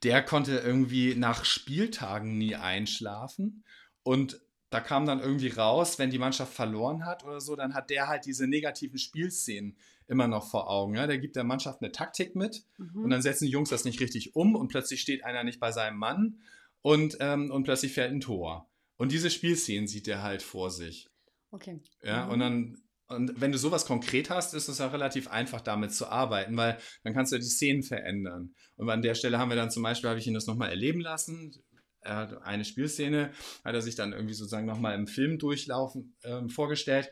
der konnte irgendwie nach Spieltagen nie einschlafen und da kam dann irgendwie raus, wenn die Mannschaft verloren hat oder so, dann hat der halt diese negativen Spielszenen immer noch vor Augen. Ja? Der gibt der Mannschaft eine Taktik mit mhm. und dann setzen die Jungs das nicht richtig um und plötzlich steht einer nicht bei seinem Mann und, ähm, und plötzlich fällt ein Tor. Und diese Spielszenen sieht er halt vor sich. Okay. Ja, mhm. und dann, und wenn du sowas konkret hast, ist es ja relativ einfach, damit zu arbeiten, weil dann kannst du die Szenen verändern. Und an der Stelle haben wir dann zum Beispiel, habe ich ihn das nochmal erleben lassen. Er hat eine Spielszene, hat er sich dann irgendwie sozusagen nochmal im Film durchlaufen äh, vorgestellt.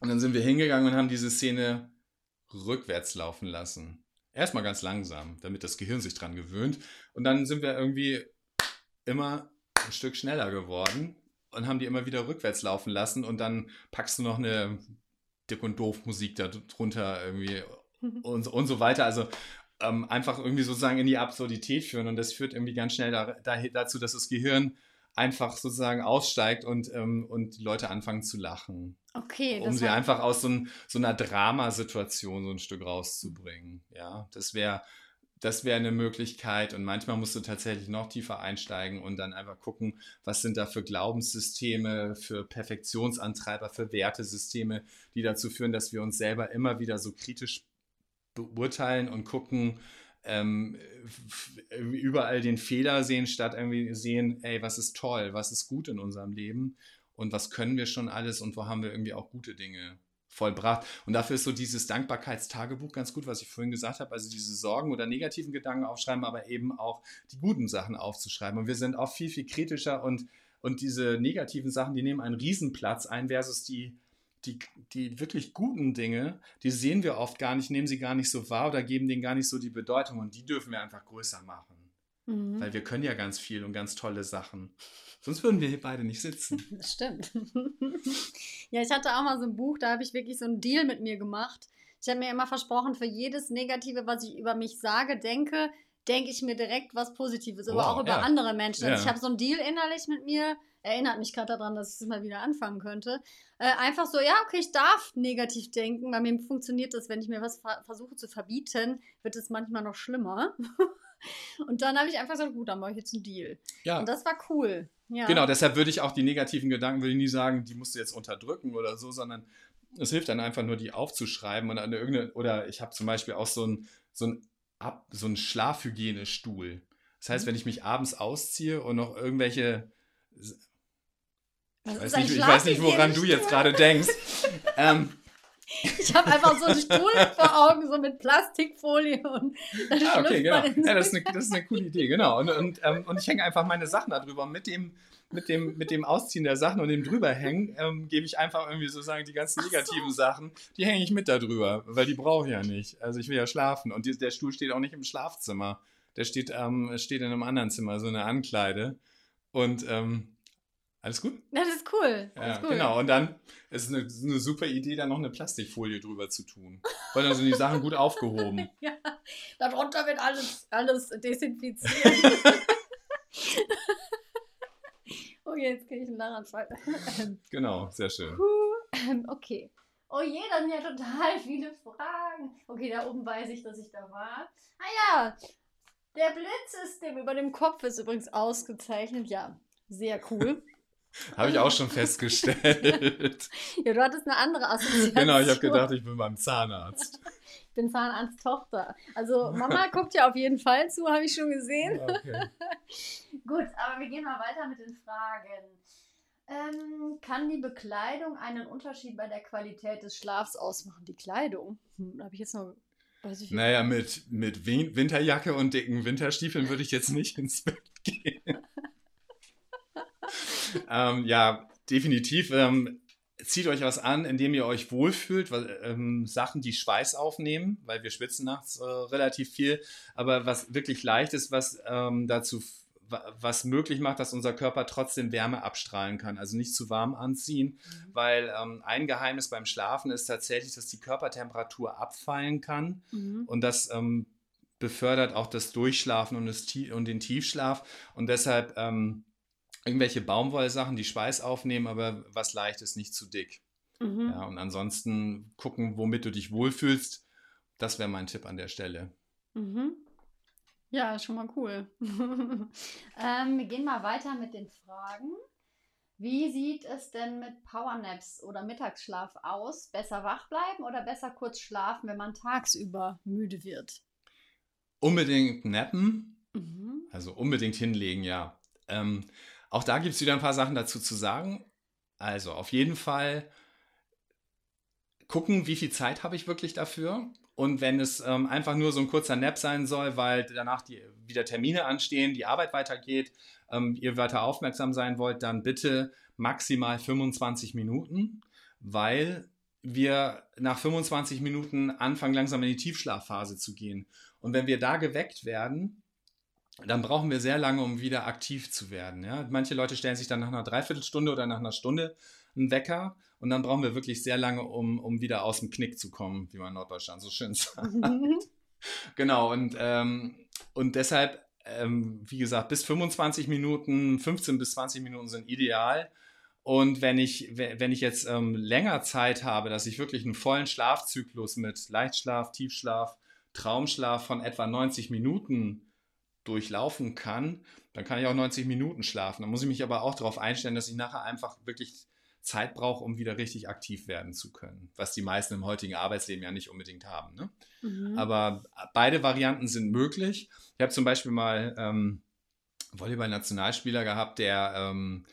Und dann sind wir hingegangen und haben diese Szene rückwärts laufen lassen. Erstmal ganz langsam, damit das Gehirn sich dran gewöhnt. Und dann sind wir irgendwie immer ein Stück schneller geworden und haben die immer wieder rückwärts laufen lassen und dann packst du noch eine Dick und Doof Musik darunter irgendwie und, und so weiter. Also ähm, einfach irgendwie sozusagen in die Absurdität führen und das führt irgendwie ganz schnell da, da, dazu, dass das Gehirn einfach sozusagen aussteigt und, ähm, und die Leute anfangen zu lachen. Okay. Um sie einfach aus so, ein, so einer Dramasituation so ein Stück rauszubringen. Ja, das wäre das wäre eine Möglichkeit. Und manchmal musst du tatsächlich noch tiefer einsteigen und dann einfach gucken, was sind da für Glaubenssysteme, für Perfektionsantreiber, für Wertesysteme, die dazu führen, dass wir uns selber immer wieder so kritisch beurteilen und gucken, ähm, überall den Fehler sehen, statt irgendwie sehen, ey, was ist toll, was ist gut in unserem Leben und was können wir schon alles und wo haben wir irgendwie auch gute Dinge vollbracht. Und dafür ist so dieses Dankbarkeitstagebuch ganz gut, was ich vorhin gesagt habe. Also diese Sorgen oder negativen Gedanken aufschreiben, aber eben auch die guten Sachen aufzuschreiben. Und wir sind auch viel, viel kritischer und, und diese negativen Sachen, die nehmen einen Riesenplatz ein versus die, die, die wirklich guten Dinge, die sehen wir oft gar nicht, nehmen sie gar nicht so wahr oder geben denen gar nicht so die Bedeutung. Und die dürfen wir einfach größer machen. Mhm. Weil wir können ja ganz viel und ganz tolle Sachen. Sonst würden wir hier beide nicht sitzen. Das stimmt. ja, ich hatte auch mal so ein Buch, da habe ich wirklich so einen Deal mit mir gemacht. Ich habe mir immer versprochen, für jedes Negative, was ich über mich sage, denke, denke ich mir direkt was Positives, aber wow, auch über ja. andere Menschen. Also ja. ich habe so einen Deal innerlich mit mir, erinnert mich gerade daran, dass ich es mal wieder anfangen könnte. Äh, einfach so, ja, okay, ich darf negativ denken, weil mir funktioniert das, wenn ich mir was versuche zu verbieten, wird es manchmal noch schlimmer. Und dann habe ich einfach gesagt, gut, dann mache ich jetzt einen Deal. Ja. Und das war cool. Ja. Genau, deshalb würde ich auch die negativen Gedanken, würde ich nie sagen, die musst du jetzt unterdrücken oder so, sondern es hilft dann einfach nur, die aufzuschreiben und an irgendeine, oder ich habe zum Beispiel auch so einen so ein, so ein Schlafhygienestuhl. Das heißt, mhm. wenn ich mich abends ausziehe und noch irgendwelche ich weiß, nicht, ich weiß, nicht, woran du jetzt gerade denkst. ähm, Ich habe einfach so einen Stuhl vor Augen, so mit Plastikfolie und dann Ah, okay, genau. Ja, das ist eine, das ist eine coole Idee, genau. Und, und, ähm, und ich hänge einfach meine Sachen da drüber. Und mit dem, mit dem, mit dem Ausziehen der Sachen und dem drüberhängen ähm, gebe ich einfach irgendwie sozusagen die ganzen Ach so. negativen Sachen, die hänge ich mit da drüber, weil die brauche ich ja nicht. Also ich will ja schlafen. Und die, der Stuhl steht auch nicht im Schlafzimmer. Der steht, ähm, steht in einem anderen Zimmer, so eine Ankleide. Und ähm, alles gut? Das ist cool. Das Ja, ist cool. genau. Und dann ist es eine, eine super Idee, da noch eine Plastikfolie drüber zu tun. Weil dann sind die Sachen gut aufgehoben. Ja, darunter wird alles, alles desinfiziert. okay, jetzt kriege ich einen. Ähm, Genau, sehr schön. puh, ähm, okay. Oh je, da sind ja total viele Fragen. Okay, da oben weiß ich, dass ich da war. Ah ja, der Blitzsystem über dem Kopf ist übrigens ausgezeichnet. Ja, sehr cool. Habe ich auch schon festgestellt. Ja, du hattest eine andere Assoziation. genau, ich habe gedacht, ich bin beim Zahnarzt. Ich bin Zahnarzttochter. Also Mama guckt ja auf jeden Fall zu, habe ich schon gesehen. Okay. Gut, aber wir gehen mal weiter mit den Fragen. Ähm, kann die Bekleidung einen Unterschied bei der Qualität des Schlafs ausmachen? Die Kleidung? Hm, habe ich jetzt noch. Naja, mit, mit Win- Winterjacke und dicken Winterstiefeln würde ich jetzt nicht ins Bett gehen. Ähm, ja, definitiv. Ähm, zieht euch was an, indem ihr euch wohlfühlt. Weil, ähm, Sachen, die Schweiß aufnehmen, weil wir schwitzen nachts äh, relativ viel. Aber was wirklich leicht ist, was ähm, dazu wa- was möglich macht, dass unser Körper trotzdem Wärme abstrahlen kann. Also nicht zu warm anziehen, Mhm. weil ähm, ein Geheimnis beim Schlafen ist tatsächlich, dass die Körpertemperatur abfallen kann. Mhm. Und das ähm, befördert auch das Durchschlafen und, das, und den Tiefschlaf. Und deshalb ähm, irgendwelche Baumwollsachen, die Schweiß aufnehmen, aber was leicht ist, nicht zu dick. Mhm. Ja, und ansonsten gucken, womit du dich wohlfühlst. Das wäre mein Tipp an der Stelle. Mhm. Ja, schon mal cool. ähm, wir gehen mal weiter mit den Fragen. Wie sieht es denn mit Powernaps oder Mittagsschlaf aus? Besser wach bleiben oder besser kurz schlafen, wenn man tagsüber müde wird? Unbedingt nappen, Mhm. also unbedingt hinlegen, ja. Ähm, auch da gibt es wieder ein paar Sachen dazu zu sagen. Also auf jeden Fall gucken, wie viel Zeit habe ich wirklich dafür. Und wenn es ähm, einfach nur so ein kurzer Nap sein soll, weil danach die, wieder Termine anstehen, die Arbeit weitergeht, ähm, ihr weiter aufmerksam sein wollt, dann bitte maximal 25 Minuten, weil wir nach 25 Minuten anfangen langsam in die Tiefschlafphase zu gehen. Und wenn wir da geweckt werden, dann brauchen wir sehr lange, um wieder aktiv zu werden. Ja? Manche Leute stellen sich dann nach einer Dreiviertelstunde oder nach einer Stunde einen Wecker und dann brauchen wir wirklich sehr lange, um, um wieder aus dem Knick zu kommen, wie man in Norddeutschland so schön sagt. Genau, und, ähm, und deshalb, ähm, wie gesagt, bis 25 Minuten, 15 bis 20 Minuten sind ideal. Und wenn ich, we- wenn ich jetzt ähm, länger Zeit habe, dass ich wirklich einen vollen Schlafzyklus mit Leichtschlaf, Tiefschlaf, Traumschlaf von etwa 90 Minuten durchlaufen kann, dann kann ich auch 90 Minuten schlafen. Dann muss ich mich aber auch darauf einstellen, dass ich nachher einfach wirklich Zeit brauche, um wieder richtig aktiv werden zu können. Was die meisten im heutigen Arbeitsleben ja nicht unbedingt haben. Ne? Mhm. Aber beide Varianten sind möglich. Ich habe zum Beispiel mal ähm, Volleyball-Nationalspieler gehabt, der, ähm,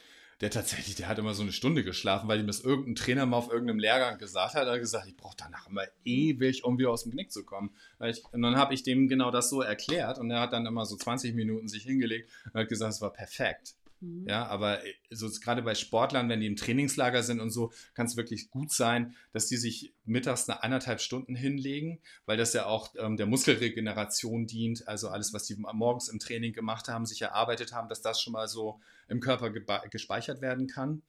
der tatsächlich, der hat immer so eine Stunde geschlafen, weil ihm das irgendein Trainer mal auf irgendeinem Lehrgang gesagt hat. Er hat gesagt, ich brauche danach immer ewig, um wieder aus dem Knick zu kommen. Und dann habe ich dem genau das so erklärt und er hat dann immer so 20 Minuten sich hingelegt und hat gesagt, es war perfekt. Mhm. Ja, aber so gerade bei Sportlern, wenn die im Trainingslager sind und so, kann es wirklich gut sein, dass die sich mittags eine eineinhalb Stunden hinlegen, weil das ja auch ähm, der Muskelregeneration dient. Also alles, was die morgens im Training gemacht haben, sich erarbeitet haben, dass das schon mal so im Körper gespeichert werden kann.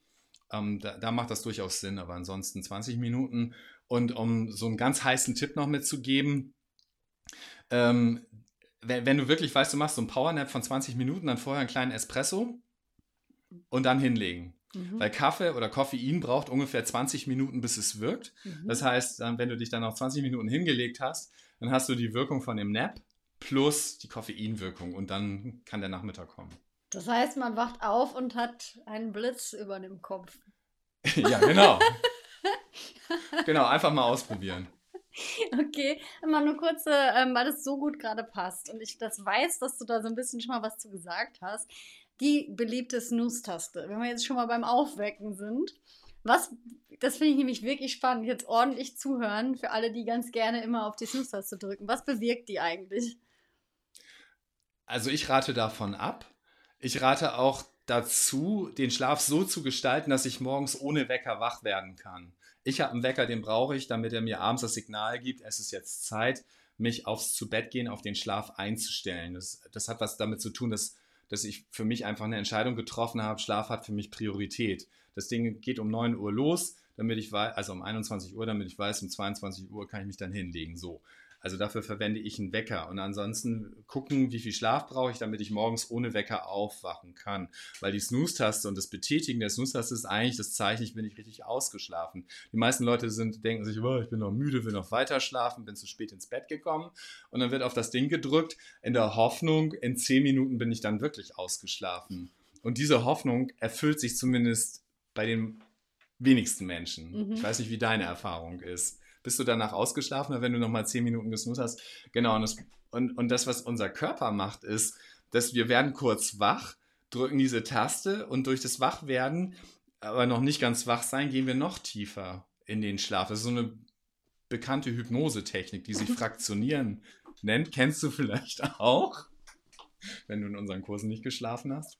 Ähm, da, da macht das durchaus Sinn, aber ansonsten 20 Minuten. Und um so einen ganz heißen Tipp noch mitzugeben, ähm, wenn, wenn du wirklich weißt, du machst so einen Powernap von 20 Minuten, dann vorher einen kleinen Espresso und dann hinlegen. Mhm. Weil Kaffee oder Koffein braucht ungefähr 20 Minuten, bis es wirkt. Mhm. Das heißt, wenn du dich dann noch 20 Minuten hingelegt hast, dann hast du die Wirkung von dem Nap plus die Koffeinwirkung und dann kann der Nachmittag kommen. Das heißt, man wacht auf und hat einen Blitz über dem Kopf. ja, genau. genau, einfach mal ausprobieren. Okay, mal nur kurz, ähm, weil das so gut gerade passt und ich das weiß, dass du da so ein bisschen schon mal was zu gesagt hast. Die beliebte Snooze-Taste. Wenn wir jetzt schon mal beim Aufwecken sind, Was, das finde ich nämlich wirklich spannend, jetzt ordentlich zuhören für alle, die ganz gerne immer auf die Snooze-Taste drücken. Was bewirkt die eigentlich? Also ich rate davon ab. Ich rate auch dazu, den Schlaf so zu gestalten, dass ich morgens ohne Wecker wach werden kann. Ich habe einen Wecker, den brauche ich, damit er mir abends das Signal gibt, es ist jetzt Zeit, mich aufs zu Bett gehen, auf den Schlaf einzustellen. Das, das hat was damit zu tun, dass, dass ich für mich einfach eine Entscheidung getroffen habe, Schlaf hat für mich Priorität. Das Ding geht um 9 Uhr los, damit ich weiß, also um 21 Uhr, damit ich weiß, um 22 Uhr kann ich mich dann hinlegen. So. Also dafür verwende ich einen Wecker und ansonsten gucken, wie viel Schlaf brauche ich, damit ich morgens ohne Wecker aufwachen kann. Weil die Snooze-Taste und das Betätigen der Snooze-Taste ist eigentlich das Zeichen, ich bin nicht richtig ausgeschlafen. Die meisten Leute sind, denken sich, oh, ich bin noch müde, will noch weiter schlafen, bin zu spät ins Bett gekommen und dann wird auf das Ding gedrückt in der Hoffnung, in zehn Minuten bin ich dann wirklich ausgeschlafen. Und diese Hoffnung erfüllt sich zumindest bei den wenigsten Menschen. Mhm. Ich weiß nicht, wie deine Erfahrung ist bist du danach ausgeschlafen, wenn du nochmal zehn Minuten gesnoost hast. Genau, und das, und, und das, was unser Körper macht, ist, dass wir werden kurz wach, drücken diese Taste und durch das Wachwerden, aber noch nicht ganz wach sein, gehen wir noch tiefer in den Schlaf. Das ist so eine bekannte Hypnosetechnik, die sich Fraktionieren nennt. Kennst du vielleicht auch, wenn du in unseren Kursen nicht geschlafen hast?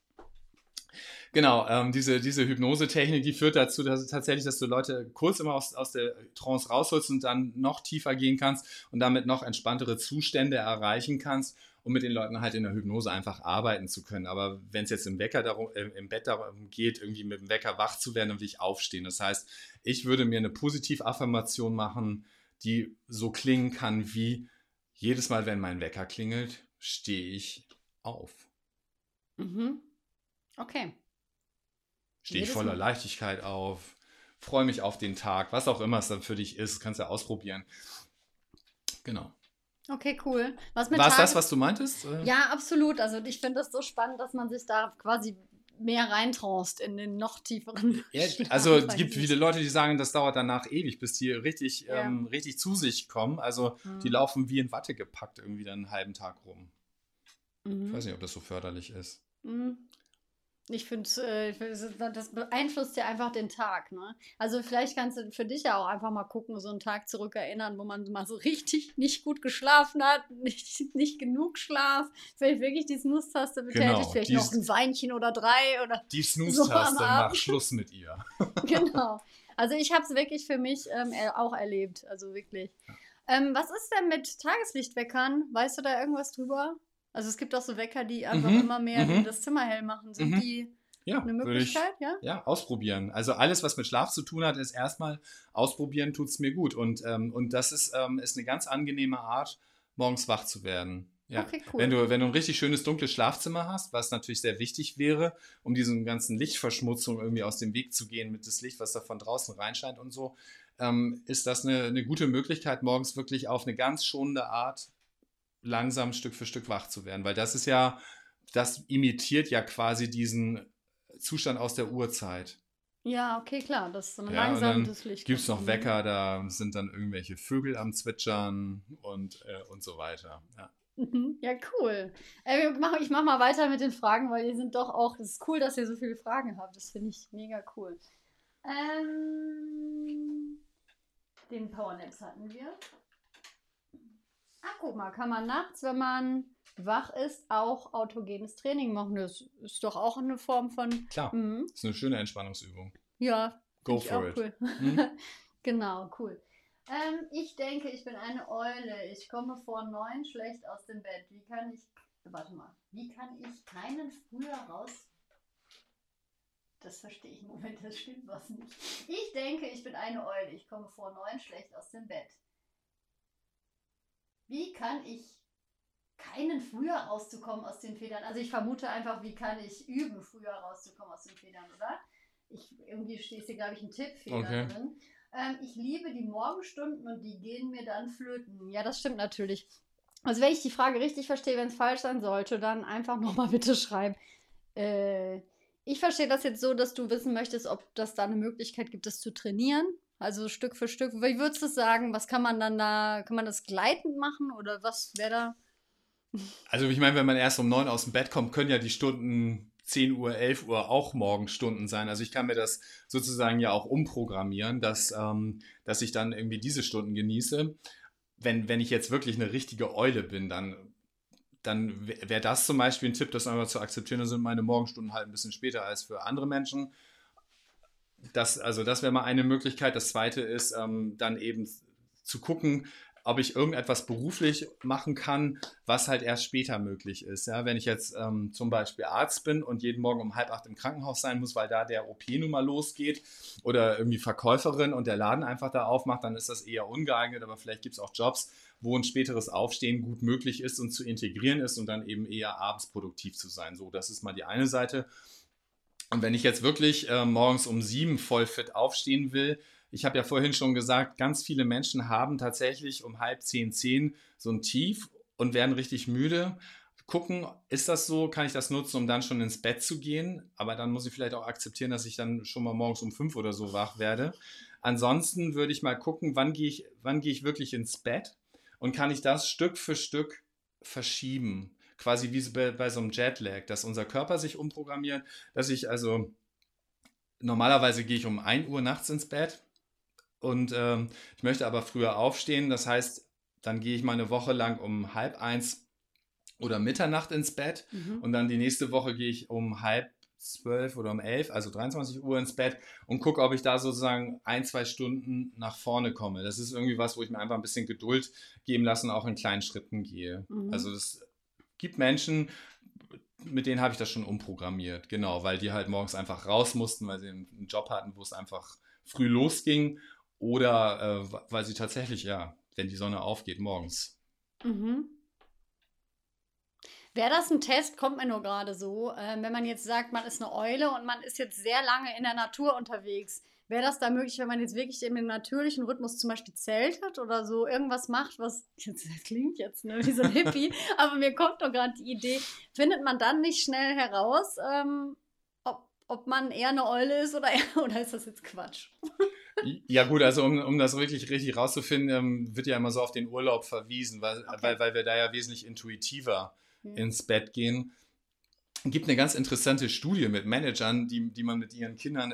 Genau, ähm, diese, diese Hypnosetechnik, die führt dazu, dass tatsächlich, dass du Leute kurz immer aus, aus der Trance rausholst und dann noch tiefer gehen kannst und damit noch entspanntere Zustände erreichen kannst, um mit den Leuten halt in der Hypnose einfach arbeiten zu können. Aber wenn es jetzt im, Wecker darum, im Bett darum geht, irgendwie mit dem Wecker wach zu werden, dann will ich aufstehen. Das heißt, ich würde mir eine Positivaffirmation machen, die so klingen kann wie jedes Mal, wenn mein Wecker klingelt, stehe ich auf. Mhm. Okay stehe ich voller Leichtigkeit auf, freue mich auf den Tag, was auch immer es dann für dich ist, kannst du ja ausprobieren. Genau. Okay, cool. Was mit War es das, was du meintest? Äh? Ja, absolut. Also ich finde das so spannend, dass man sich da quasi mehr reintraust in den noch tieferen. Ja, also es gibt viele Leute, die sagen, das dauert danach ewig, bis die richtig, ja. ähm, richtig zu sich kommen. Also mhm. die laufen wie in Watte gepackt irgendwie dann einen halben Tag rum. Mhm. Ich weiß nicht, ob das so förderlich ist. Mhm. Ich finde, äh, das beeinflusst ja einfach den Tag. Ne? Also vielleicht kannst du für dich ja auch einfach mal gucken, so einen Tag zurückerinnern, wo man mal so richtig nicht gut geschlafen hat, nicht, nicht genug Schlaf, vielleicht wirklich die Snooze-Taste betätigt, genau, vielleicht noch ein Weinchen oder drei oder Die Snooze-Taste so macht Schluss mit ihr. genau. Also ich habe es wirklich für mich ähm, auch erlebt, also wirklich. Ähm, was ist denn mit Tageslichtweckern? Weißt du da irgendwas drüber? Also es gibt auch so Wecker, die einfach mhm. immer mehr mhm. das Zimmer hell machen. Sind mhm. die ja, eine Möglichkeit? Ich, ja? ja, ausprobieren. Also alles, was mit Schlaf zu tun hat, ist erstmal ausprobieren, tut es mir gut. Und, ähm, und das ist, ähm, ist eine ganz angenehme Art, morgens wach zu werden. Ja. Okay, cool. wenn, du, wenn du ein richtig schönes dunkles Schlafzimmer hast, was natürlich sehr wichtig wäre, um diesen ganzen Lichtverschmutzung irgendwie aus dem Weg zu gehen mit das Licht, was da von draußen reinscheint und so, ähm, ist das eine, eine gute Möglichkeit, morgens wirklich auf eine ganz schonende Art langsam Stück für Stück wach zu werden, weil das ist ja, das imitiert ja quasi diesen Zustand aus der Urzeit. Ja, okay, klar, das ist so ein ja, langsames Licht. Gibt es noch Wecker, da sind dann irgendwelche Vögel am Zwitschern und, äh, und so weiter. Ja. Mhm, ja, cool. Ich mache mal weiter mit den Fragen, weil ihr sind doch auch, es ist cool, dass ihr so viele Fragen habt. Das finde ich mega cool. Ähm, den Powernaps hatten wir. Ach, guck mal, kann man nachts, wenn man wach ist, auch autogenes Training machen. Das ist doch auch eine Form von. Klar. Mhm. Das ist eine schöne Entspannungsübung. Ja. Go for it. Cool. Mhm. genau, cool. Ähm, ich denke, ich bin eine Eule. Ich komme vor neun schlecht aus dem Bett. Wie kann ich. Warte mal. Wie kann ich keinen früher raus. Das verstehe ich im Moment, das stimmt was nicht. Ich denke, ich bin eine Eule. Ich komme vor neun schlecht aus dem Bett. Wie kann ich keinen früher rauszukommen aus den Federn? Also ich vermute einfach, wie kann ich üben, früher rauszukommen aus den Federn, oder? Ich, irgendwie steht hier, glaube ich, ein Tippfehler okay. drin. Ähm, ich liebe die Morgenstunden und die gehen mir dann flöten. Ja, das stimmt natürlich. Also wenn ich die Frage richtig verstehe, wenn es falsch sein sollte, dann einfach nochmal bitte schreiben. Äh, ich verstehe das jetzt so, dass du wissen möchtest, ob das da eine Möglichkeit gibt, das zu trainieren. Also Stück für Stück. Wie würdest du sagen? Was kann man dann da, kann man das gleitend machen oder was wäre da? Also ich meine, wenn man erst um neun aus dem Bett kommt, können ja die Stunden 10 Uhr, 11 Uhr auch Morgenstunden sein. Also ich kann mir das sozusagen ja auch umprogrammieren, dass, ähm, dass ich dann irgendwie diese Stunden genieße. Wenn, wenn ich jetzt wirklich eine richtige Eule bin, dann, dann wäre das zum Beispiel ein Tipp, das einfach zu akzeptieren. Dann sind meine Morgenstunden halt ein bisschen später als für andere Menschen. Das, also das wäre mal eine Möglichkeit. Das zweite ist ähm, dann eben zu gucken, ob ich irgendetwas beruflich machen kann, was halt erst später möglich ist. Ja, wenn ich jetzt ähm, zum Beispiel Arzt bin und jeden Morgen um halb acht im Krankenhaus sein muss, weil da der OP nun mal losgeht oder irgendwie Verkäuferin und der Laden einfach da aufmacht, dann ist das eher ungeeignet. Aber vielleicht gibt es auch Jobs, wo ein späteres Aufstehen gut möglich ist und zu integrieren ist und dann eben eher abends produktiv zu sein. So, das ist mal die eine Seite. Und wenn ich jetzt wirklich äh, morgens um sieben voll fit aufstehen will, ich habe ja vorhin schon gesagt, ganz viele Menschen haben tatsächlich um halb zehn, zehn so ein Tief und werden richtig müde. Gucken, ist das so? Kann ich das nutzen, um dann schon ins Bett zu gehen? Aber dann muss ich vielleicht auch akzeptieren, dass ich dann schon mal morgens um fünf oder so wach werde. Ansonsten würde ich mal gucken, wann gehe ich, wann gehe ich wirklich ins Bett und kann ich das Stück für Stück verschieben. Quasi wie bei, bei so einem Jetlag, dass unser Körper sich umprogrammiert, dass ich also normalerweise gehe ich um 1 Uhr nachts ins Bett und ähm, ich möchte aber früher aufstehen. Das heißt, dann gehe ich mal eine Woche lang um halb eins oder Mitternacht ins Bett mhm. und dann die nächste Woche gehe ich um halb zwölf oder um elf, also 23 Uhr ins Bett und gucke, ob ich da sozusagen ein, zwei Stunden nach vorne komme. Das ist irgendwie was, wo ich mir einfach ein bisschen Geduld geben lasse und auch in kleinen Schritten gehe. Mhm. Also es gibt Menschen, mit denen habe ich das schon umprogrammiert, genau, weil die halt morgens einfach raus mussten, weil sie einen Job hatten, wo es einfach früh losging oder äh, weil sie tatsächlich, ja, wenn die Sonne aufgeht morgens. Mhm. Wäre das ein Test, kommt mir nur gerade so, äh, wenn man jetzt sagt, man ist eine Eule und man ist jetzt sehr lange in der Natur unterwegs. Wäre das da möglich, wenn man jetzt wirklich in dem natürlichen Rhythmus zum Beispiel zeltet oder so irgendwas macht, was, jetzt, das klingt jetzt ne, wie so ein Hippie, aber mir kommt doch gerade die Idee, findet man dann nicht schnell heraus, ähm, ob, ob man eher eine Eule ist oder, oder ist das jetzt Quatsch? Ja gut, also um, um das wirklich richtig rauszufinden, ähm, wird ja immer so auf den Urlaub verwiesen, weil, okay. weil, weil wir da ja wesentlich intuitiver mhm. ins Bett gehen. Es gibt eine ganz interessante Studie mit Managern, die, die man mit ihren Kindern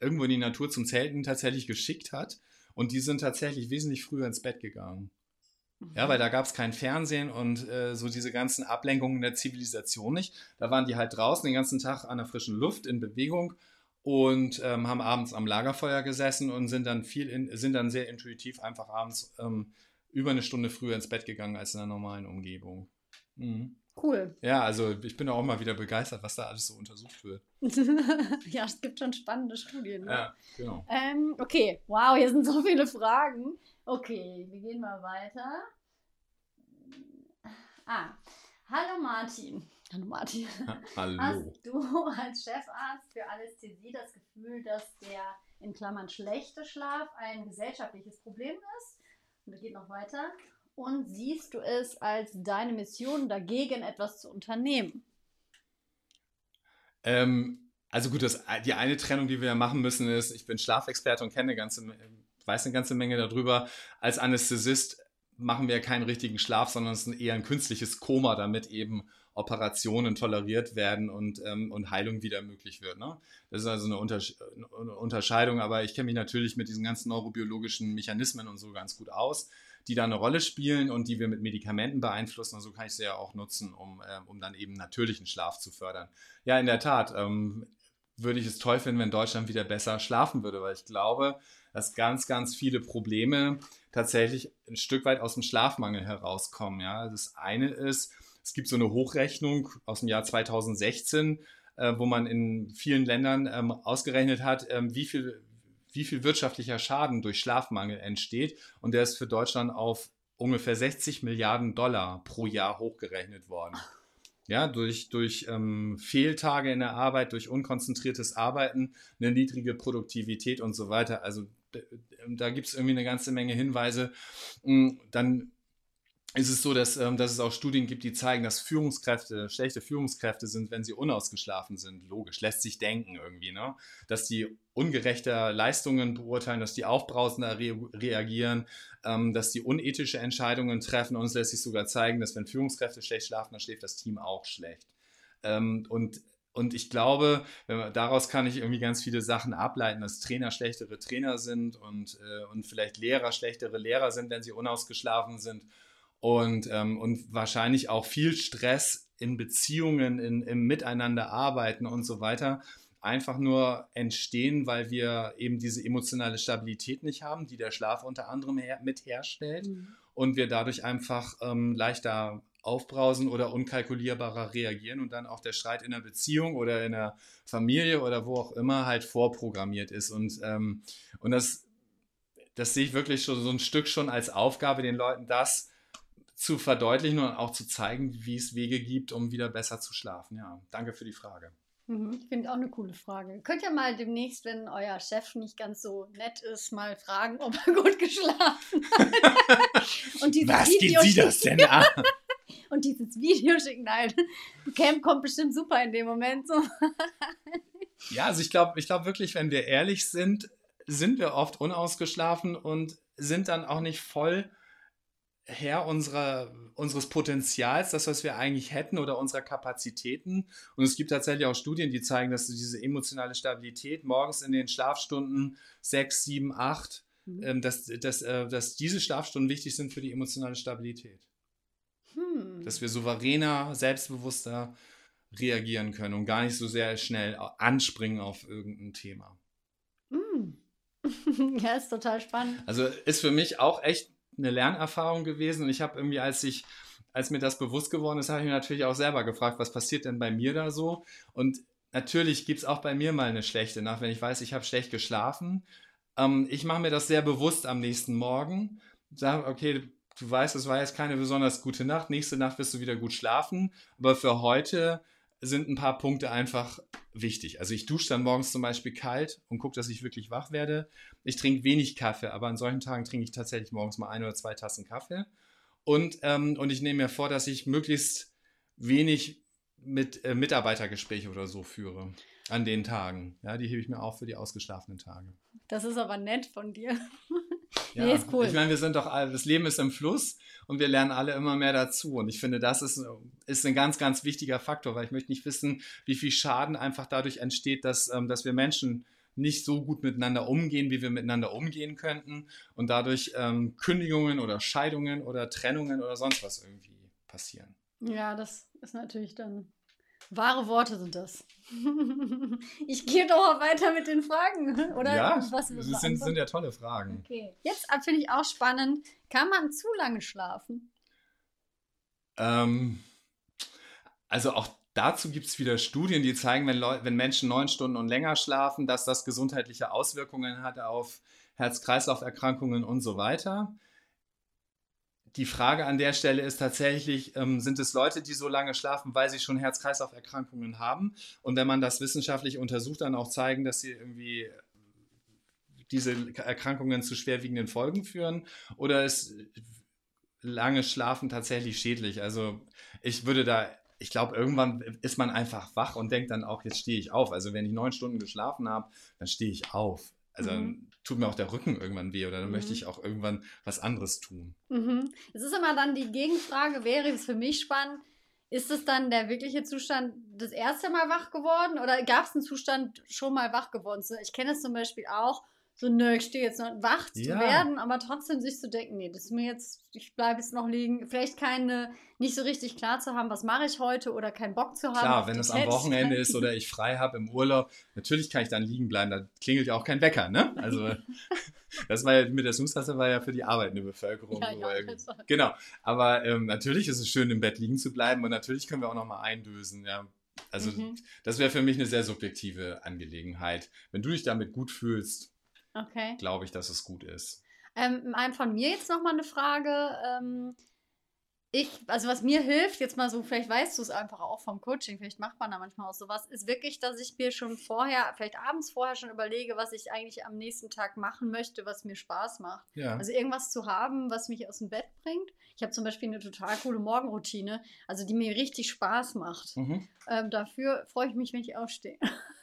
irgendwo in die Natur zum Zelten tatsächlich geschickt hat. Und die sind tatsächlich wesentlich früher ins Bett gegangen. Ja, mhm. weil da gab es kein Fernsehen und äh, so diese ganzen Ablenkungen der Zivilisation nicht. Da waren die halt draußen den ganzen Tag an der frischen Luft in Bewegung und ähm, haben abends am Lagerfeuer gesessen und sind dann viel in, sind dann sehr intuitiv einfach abends ähm, über eine Stunde früher ins Bett gegangen als in der normalen Umgebung. Mhm. Cool. Ja, also ich bin auch mal wieder begeistert, was da alles so untersucht wird. ja, es gibt schon spannende Studien. Ne? Ja, genau. Ähm, okay, wow, hier sind so viele Fragen. Okay, wir gehen mal weiter. Ah, hallo Martin. Hallo Martin. Hallo. Hast du als Chefarzt für Anästhesie das Gefühl, dass der in Klammern schlechte Schlaf ein gesellschaftliches Problem ist? Und geht noch weiter. Und siehst du es als deine Mission, dagegen etwas zu unternehmen? Ähm, also gut, das, die eine Trennung, die wir machen müssen, ist, ich bin Schlafexperte und kenne eine ganze, weiß eine ganze Menge darüber. Als Anästhesist machen wir keinen richtigen Schlaf, sondern es ist eher ein künstliches Koma, damit eben Operationen toleriert werden und, ähm, und Heilung wieder möglich wird. Ne? Das ist also eine, Untersche eine Unterscheidung, aber ich kenne mich natürlich mit diesen ganzen neurobiologischen Mechanismen und so ganz gut aus, die da eine Rolle spielen und die wir mit Medikamenten beeinflussen. Und so kann ich sie ja auch nutzen, um, äh, um dann eben natürlichen Schlaf zu fördern. Ja, in der Tat. Ähm, würde ich es toll finden, wenn Deutschland wieder besser schlafen würde, weil ich glaube, dass ganz, ganz viele Probleme tatsächlich ein Stück weit aus dem Schlafmangel herauskommen. Ja, das eine ist, es gibt so eine Hochrechnung aus dem Jahr 2016, äh, wo man in vielen Ländern ähm, ausgerechnet hat, ähm, wie viel wie viel wirtschaftlicher Schaden durch Schlafmangel entsteht. Und der ist für Deutschland auf ungefähr 60 Milliarden Dollar pro Jahr hochgerechnet worden. Ja, durch, durch ähm, Fehltage in der Arbeit, durch unkonzentriertes Arbeiten, eine niedrige Produktivität und so weiter. Also da gibt es irgendwie eine ganze Menge Hinweise. Mm, dann ist es so, dass, ähm, dass es auch Studien gibt, die zeigen, dass Führungskräfte schlechte Führungskräfte sind, wenn sie unausgeschlafen sind. Logisch, lässt sich denken irgendwie, ne? Dass die ungerechter Leistungen beurteilen, dass die aufbrausender re reagieren, ähm, dass die unethische Entscheidungen treffen und es lässt sich sogar zeigen, dass wenn Führungskräfte schlecht schlafen, dann schläft das Team auch schlecht. Ähm, und und ich glaube, daraus kann ich irgendwie ganz viele Sachen ableiten, dass Trainer schlechtere Trainer sind und, äh, und vielleicht Lehrer schlechtere Lehrer sind, wenn sie unausgeschlafen sind. Und, ähm, und wahrscheinlich auch viel Stress in Beziehungen, in, im Miteinander arbeiten und so weiter einfach nur entstehen, weil wir eben diese emotionale Stabilität nicht haben, die der Schlaf unter anderem her mit herstellt mhm. und wir dadurch einfach ähm, leichter aufbrausen oder unkalkulierbarer reagieren und dann auch der Streit in der Beziehung oder in der Familie oder wo auch immer halt vorprogrammiert ist. Und, ähm, und das, das sehe ich wirklich schon so ein Stück schon als Aufgabe, den Leuten das zu verdeutlichen und auch zu zeigen, wie es Wege gibt, um wieder besser zu schlafen. Ja, danke für die Frage. Mhm, ich finde auch eine coole Frage. Könnt ihr mal demnächst, wenn euer Chef nicht ganz so nett ist, mal fragen, ob er gut geschlafen hat. Und Was Video geht Sie das denn an? und dieses Video schicken. Nein, Camp kommt bestimmt super in dem Moment. So. ja, also ich glaube ich glaub wirklich, wenn wir ehrlich sind, sind wir oft unausgeschlafen und sind dann auch nicht voll Herr unserer, unseres Potenzials, das, was wir eigentlich hätten oder unserer Kapazitäten. Und es gibt tatsächlich auch Studien, die zeigen, dass diese emotionale Stabilität morgens in den Schlafstunden 6, 7, 8, mhm. dass, dass, äh, dass diese Schlafstunden wichtig sind für die emotionale Stabilität. Hm. Dass wir souveräner, selbstbewusster reagieren können und gar nicht so sehr schnell anspringen auf irgendein Thema. Hm. ja, ist total spannend. Also ist für mich auch echt eine Lernerfahrung gewesen und ich habe irgendwie, als ich als mir das bewusst geworden ist, habe ich mir natürlich auch selber gefragt, was passiert denn bei mir da so? Und natürlich gibt es auch bei mir mal eine schlechte Nacht, wenn ich weiß, ich habe schlecht geschlafen. Ähm, ich mache mir das sehr bewusst am nächsten Morgen. Sage, okay, du weißt, es war jetzt keine besonders gute Nacht, nächste Nacht wirst du wieder gut schlafen, aber für heute sind ein paar Punkte einfach wichtig. Also ich dusche dann morgens zum Beispiel kalt und gucke, dass ich wirklich wach werde. Ich trinke wenig Kaffee, aber an solchen Tagen trinke ich tatsächlich morgens mal ein oder zwei Tassen Kaffee. Und, ähm, und ich nehme mir vor, dass ich möglichst wenig mit äh, Mitarbeitergespräche oder so führe an den Tagen. Ja, die hebe ich mir auf für die ausgeschlafenen Tage. Das ist aber nett von dir. Ja, nee, ist cool. Ich meine, wir sind doch alle, das Leben ist im Fluss und wir lernen alle immer mehr dazu. Und ich finde, das ist, ist ein ganz, ganz wichtiger Faktor, weil ich möchte nicht wissen, wie viel Schaden einfach dadurch entsteht, dass, ähm, dass wir Menschen nicht so gut miteinander umgehen, wie wir miteinander umgehen könnten und dadurch ähm, Kündigungen oder Scheidungen oder Trennungen oder sonst was irgendwie passieren. Ja, das ist natürlich dann Wahre Worte sind das. ich gehe doch weiter mit den Fragen, oder? Ja, was das sind, sind ja tolle Fragen. Okay. Jetzt finde ich auch spannend. Kann man zu lange schlafen? Ähm, also auch dazu gibt es wieder Studien, die zeigen, wenn, wenn Menschen neun Stunden und länger schlafen, dass das gesundheitliche Auswirkungen hat auf Herz-Kreislauf-Erkrankungen und so weiter die Frage an der Stelle ist tatsächlich, ähm, sind es Leute, die so lange schlafen, weil sie schon Herz-Kreislauf-Erkrankungen haben? Und wenn man das wissenschaftlich untersucht, dann auch zeigen, dass sie irgendwie diese Erkrankungen zu schwerwiegenden Folgen führen? Oder ist lange Schlafen tatsächlich schädlich? Also ich würde da, ich glaube, irgendwann ist man einfach wach und denkt dann auch, jetzt stehe ich auf. Also wenn ich neun Stunden geschlafen habe, dann stehe ich auf. Also mhm. Tut mir auch der Rücken irgendwann weh oder dann mhm. möchte ich auch irgendwann was anderes tun. Mhm. Es ist immer dann die Gegenfrage, wäre es für mich spannend, ist es dann der wirkliche Zustand das erste Mal wach geworden oder gab es einen Zustand schon mal wach geworden? Ich kenne es zum Beispiel auch, so, nö, ich stehe jetzt noch wach ja. zu werden, aber trotzdem sich zu denken, nee, das ist mir jetzt, ich bleibe jetzt noch liegen. Vielleicht keine, nicht so richtig klar zu haben, was mache ich heute oder keinen Bock zu haben. Klar, wenn es am Wochenende ist oder ich frei habe im Urlaub, natürlich kann ich dann liegen bleiben, da klingelt ja auch kein Wecker, ne? Also, das war ja mit der snooze war ja für die arbeitende Bevölkerung. Ja, ja, genau, aber ähm, natürlich ist es schön, im Bett liegen zu bleiben und natürlich können wir auch noch mal eindösen, ja. Also, mhm. das wäre für mich eine sehr subjektive Angelegenheit. Wenn du dich damit gut fühlst, okay. glaube ich, dass es gut ist. Ähm, von mir jetzt nochmal eine Frage. Ähm, ich, also was mir hilft, jetzt mal so, vielleicht weißt du es einfach auch vom Coaching, vielleicht macht man da manchmal auch sowas, ist wirklich, dass ich mir schon vorher, vielleicht abends vorher schon überlege, was ich eigentlich am nächsten Tag machen möchte, was mir Spaß macht. Ja. Also irgendwas zu haben, was mich aus dem Bett bringt. Ich habe zum Beispiel eine total coole Morgenroutine, also die mir richtig Spaß macht. Mhm. Ähm, dafür freue ich mich, wenn ich aufstehe.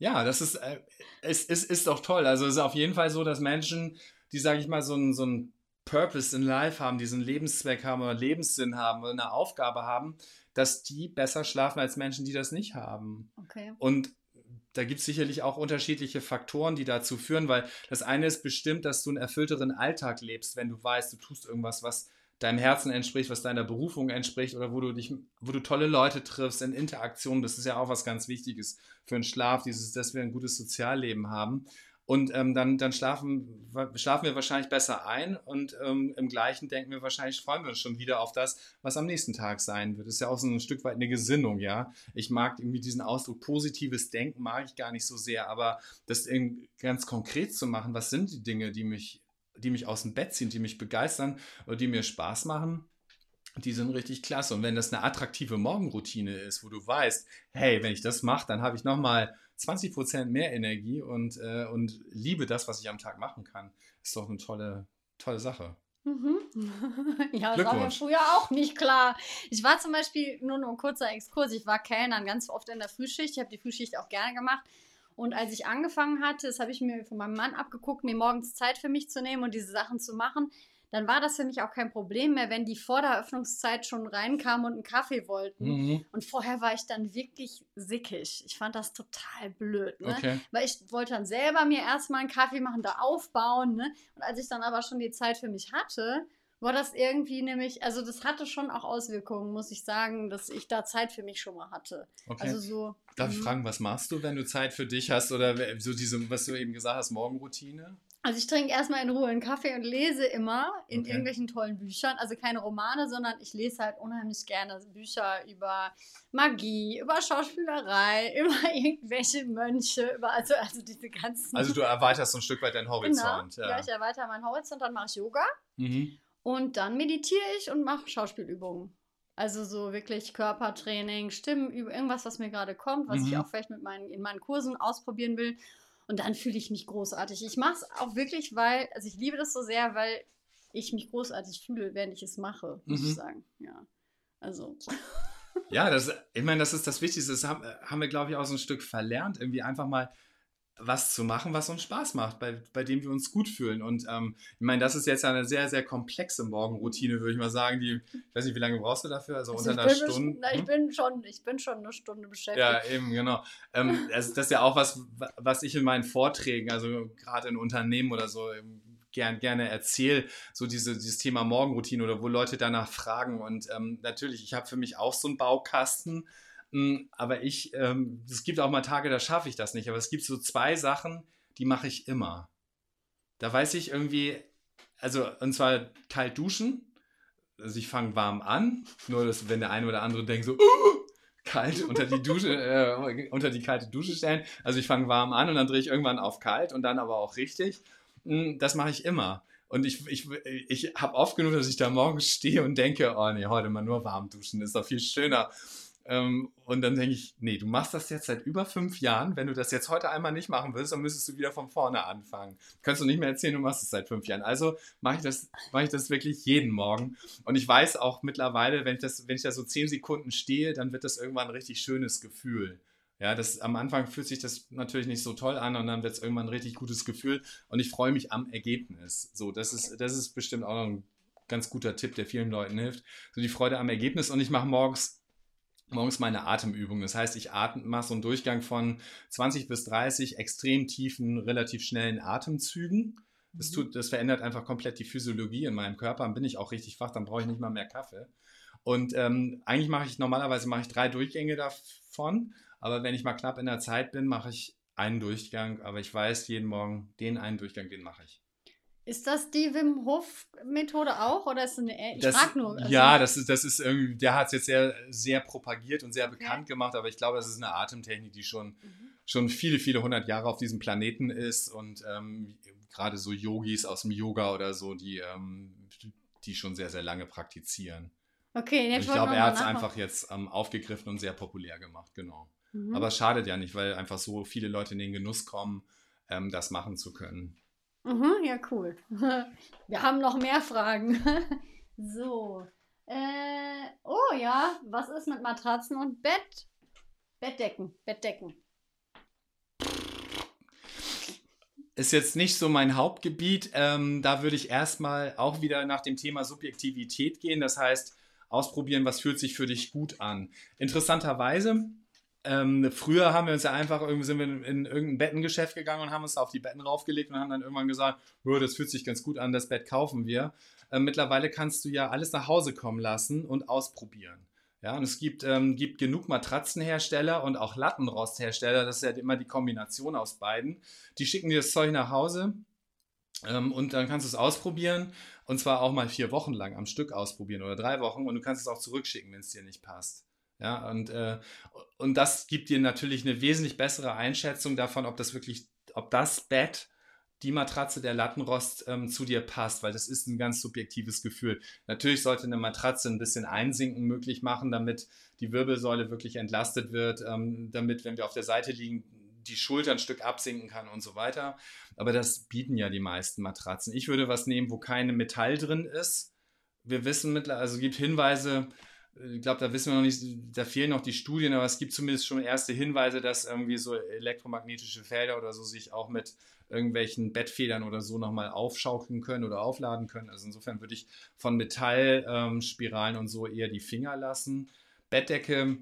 Ja, das ist, äh, es, es ist doch toll. Also es ist auf jeden Fall so, dass Menschen, die, sage ich mal, so ein, so Purpose in Life haben, diesen Lebenszweck haben oder Lebenssinn haben oder eine Aufgabe haben, dass die besser schlafen als Menschen, die das nicht haben. Okay. Und da gibt es sicherlich auch unterschiedliche Faktoren, die dazu führen, weil das eine ist bestimmt, dass du einen erfüllteren Alltag lebst, wenn du weißt, du tust irgendwas, was deinem Herzen entspricht, was deiner Berufung entspricht oder wo du dich, wo du tolle Leute triffst in Interaktion. Das ist ja auch was ganz Wichtiges für den Schlaf, dieses, dass wir ein gutes Sozialleben haben. Und ähm, dann, dann schlafen, schlafen wir wahrscheinlich besser ein und ähm, im gleichen denken wir wahrscheinlich, freuen wir uns schon wieder auf das, was am nächsten Tag sein wird. Das ist ja auch so ein Stück weit eine Gesinnung, ja. Ich mag irgendwie diesen Ausdruck positives Denken, mag ich gar nicht so sehr, aber das ganz konkret zu machen, was sind die Dinge, die mich, die mich aus dem Bett ziehen, die mich begeistern oder die mir Spaß machen, die sind richtig klasse. Und wenn das eine attraktive Morgenroutine ist, wo du weißt, hey, wenn ich das mache, dann habe ich nochmal 20 Prozent mehr Energie und, äh, und liebe das, was ich am Tag machen kann. Ist doch eine tolle, tolle Sache. Mhm. ja, das war mir früher auch nicht klar. Ich war zum Beispiel, nur noch ein kurzer Exkurs, ich war Kellnern ganz oft in der Frühschicht. Ich habe die Frühschicht auch gerne gemacht. Und als ich angefangen hatte, das habe ich mir von meinem Mann abgeguckt, mir morgens Zeit für mich zu nehmen und diese Sachen zu machen, dann war das für mich auch kein Problem mehr, wenn die vor der Öffnungszeit schon reinkamen und einen Kaffee wollten. Mhm. Und vorher war ich dann wirklich sickig. Ich fand das total blöd, ne? Okay. Weil ich wollte dann selber mir erstmal einen Kaffee machen, da aufbauen, ne? Und als ich dann aber schon die Zeit für mich hatte, war das irgendwie nämlich, also das hatte schon auch Auswirkungen, muss ich sagen, dass ich da Zeit für mich schon mal hatte. Okay. Also so. Darf ich mhm. fragen, was machst du, wenn du Zeit für dich hast oder so diese, was du eben gesagt hast, Morgenroutine? Also ich trinke erstmal in Ruhe einen Kaffee und lese immer in okay. irgendwelchen tollen Büchern. Also keine Romane, sondern ich lese halt unheimlich gerne Bücher über Magie, über Schauspielerei, über irgendwelche Mönche, über also, also diese ganzen. Also du erweiterst so ein Stück weit deinen Horizont. Genau, ja. ja, ich erweitere meinen Horizont, dann mache ich Yoga. Mhm. Und dann meditiere ich und mache Schauspielübungen. Also so wirklich Körpertraining, Stimmen, irgendwas, was mir gerade kommt, was mhm. ich auch vielleicht mit meinen, in meinen Kursen ausprobieren will. Und dann fühle ich mich großartig. Ich mache es auch wirklich, weil, also ich liebe das so sehr, weil ich mich großartig fühle, während ich es mache, muss mhm. ich sagen. Ja. Also. Ja, das, ich meine, das ist das Wichtigste. Das haben, haben wir, glaube ich, auch so ein Stück verlernt, irgendwie einfach mal was zu machen, was uns Spaß macht, bei, bei dem wir uns gut fühlen. Und ähm, ich meine, das ist jetzt eine sehr, sehr komplexe Morgenroutine, würde ich mal sagen. Die, ich weiß nicht, wie lange brauchst du dafür? Also, also unter einer Stunde. Na, ich, hm? bin schon, ich bin schon eine Stunde beschäftigt. Ja, eben, genau. Ähm, also das ist ja auch was, was ich in meinen Vorträgen, also gerade in Unternehmen oder so, gern, gerne erzähle, so diese, dieses Thema Morgenroutine oder wo Leute danach fragen. Und ähm, natürlich, ich habe für mich auch so einen Baukasten. Hm, aber ich, ähm, es gibt auch mal Tage, da schaffe ich das nicht. Aber es gibt so zwei Sachen, die mache ich immer. Da weiß ich irgendwie, also, und zwar kalt duschen. Also ich fange warm an, nur dass, wenn der eine oder andere denkt so, uh, kalt unter die Dusche, äh, unter die kalte Dusche stellen. Also ich fange warm an und dann drehe ich irgendwann auf kalt und dann aber auch richtig. Hm, das mache ich immer. Und ich, ich, ich habe oft genug, dass ich da morgens stehe und denke, oh nee, heute mal nur warm duschen, ist doch viel schöner. Ähm, und dann denke ich, nee, du machst das jetzt seit über fünf Jahren. Wenn du das jetzt heute einmal nicht machen willst, dann müsstest du wieder von vorne anfangen. Kannst du nicht mehr erzählen, du machst es seit fünf Jahren. Also mache ich, das, ich das wirklich jeden Morgen. Und ich weiß auch mittlerweile, wenn ich, das, wenn ich da so zehn Sekunden stehe, dann wird das irgendwann ein richtig schönes Gefühl. Ja, das, am Anfang fühlt sich das natürlich nicht so toll an und dann wird es irgendwann ein richtig gutes Gefühl und ich freue mich am Ergebnis. So, das ist, das ist bestimmt auch ein ganz guter Tipp, der vielen Leuten hilft. So die Freude am Ergebnis und ich mache morgens morgens meine Atemübung. Das heißt, ich mache so einen Durchgang von 20 bis 30 extrem tiefen, relativ schnellen Atemzügen. Das, mhm. tut, das verändert einfach komplett die Physiologie in meinem Körper. Dann bin ich auch richtig wach, dann brauche ich nicht mal mehr Kaffee. Und ähm, eigentlich mache ich normalerweise mache ich drei Durchgänge davon, aber wenn ich mal knapp in der Zeit bin, mache ich einen Durchgang. Aber ich weiß jeden Morgen, den einen Durchgang, den mache ich. Ist das die Wim Hof Methode auch oder ist es eine ich das, frag nur also Ja, das ist das ist irgendwie der hat es jetzt sehr sehr propagiert und sehr okay. bekannt gemacht, aber ich glaube, das ist eine Atemtechnik, die schon mhm. schon viele viele hundert Jahre auf diesem Planeten ist und ähm, gerade so Yogis aus dem Yoga oder so, die ähm, die schon sehr sehr lange praktizieren. Okay, jetzt ich glaube, er hat es einfach jetzt ähm, aufgegriffen und sehr populär gemacht, genau. Mhm. Aber es schadet ja nicht, weil einfach so viele Leute in den Genuss kommen, ähm, das machen zu können. Mhm, ja, cool. Wir haben noch mehr Fragen. so. Äh, oh ja, was ist mit Matratzen und Bett? Bettdecken, Bettdecken. Ist jetzt nicht so mein Hauptgebiet. Ähm, da würde ich erstmal auch wieder nach dem Thema Subjektivität gehen. Das heißt, ausprobieren, was fühlt sich für dich gut an. Interessanterweise, ähm, früher haben wir uns ja einfach irgendwie sind wir in, in irgendein Bettengeschäft gegangen und haben uns auf die Betten raufgelegt und haben dann irgendwann gesagt, das fühlt sich ganz gut an, das Bett kaufen wir. Äh, mittlerweile kannst du ja alles nach Hause kommen lassen und ausprobieren. Ja, und es gibt, ähm, gibt genug Matratzenhersteller und auch Lattenrosthersteller, das ist ja immer die Kombination aus beiden. Die schicken dir das Zeug nach Hause ähm, und dann kannst du es ausprobieren und zwar auch mal vier Wochen lang am Stück ausprobieren oder drei Wochen und du kannst es auch zurückschicken, wenn es dir nicht passt. Ja, und, äh, und das gibt dir natürlich eine wesentlich bessere Einschätzung davon, ob das wirklich, ob das Bett die Matratze der Lattenrost ähm, zu dir passt, weil das ist ein ganz subjektives Gefühl. Natürlich sollte eine Matratze ein bisschen Einsinken möglich machen, damit die Wirbelsäule wirklich entlastet wird, ähm, damit, wenn wir auf der Seite liegen, die Schulter ein Stück absinken kann und so weiter. Aber das bieten ja die meisten Matratzen. Ich würde was nehmen, wo keine Metall drin ist. Wir wissen mittlerweile, also gibt Hinweise, ich glaube, da wissen wir noch nicht, da fehlen noch die Studien, aber es gibt zumindest schon erste Hinweise, dass irgendwie so elektromagnetische Felder oder so sich auch mit irgendwelchen Bettfedern oder so nochmal aufschaukeln können oder aufladen können. Also insofern würde ich von Metallspiralen ähm, und so eher die Finger lassen. Bettdecke,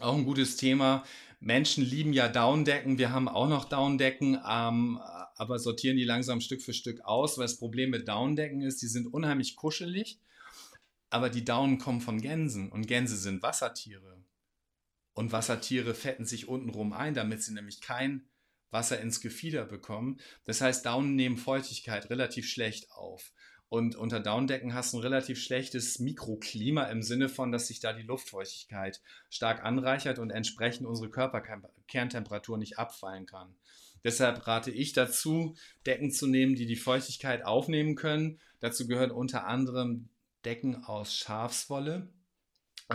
auch ein gutes Thema. Menschen lieben ja Downdecken. Wir haben auch noch Downdecken, ähm, aber sortieren die langsam Stück für Stück aus, weil das Problem mit Downdecken ist, die sind unheimlich kuschelig, aber die Daunen kommen von Gänsen und Gänse sind Wassertiere. Und Wassertiere fetten sich untenrum ein, damit sie nämlich kein Wasser ins Gefieder bekommen. Das heißt, Daunen nehmen Feuchtigkeit relativ schlecht auf. Und unter Downdecken hast du ein relativ schlechtes Mikroklima im Sinne von, dass sich da die Luftfeuchtigkeit stark anreichert und entsprechend unsere Körperkerntemperatur nicht abfallen kann. Deshalb rate ich dazu, Decken zu nehmen, die die Feuchtigkeit aufnehmen können. Dazu gehören unter anderem Decken aus Schafswolle.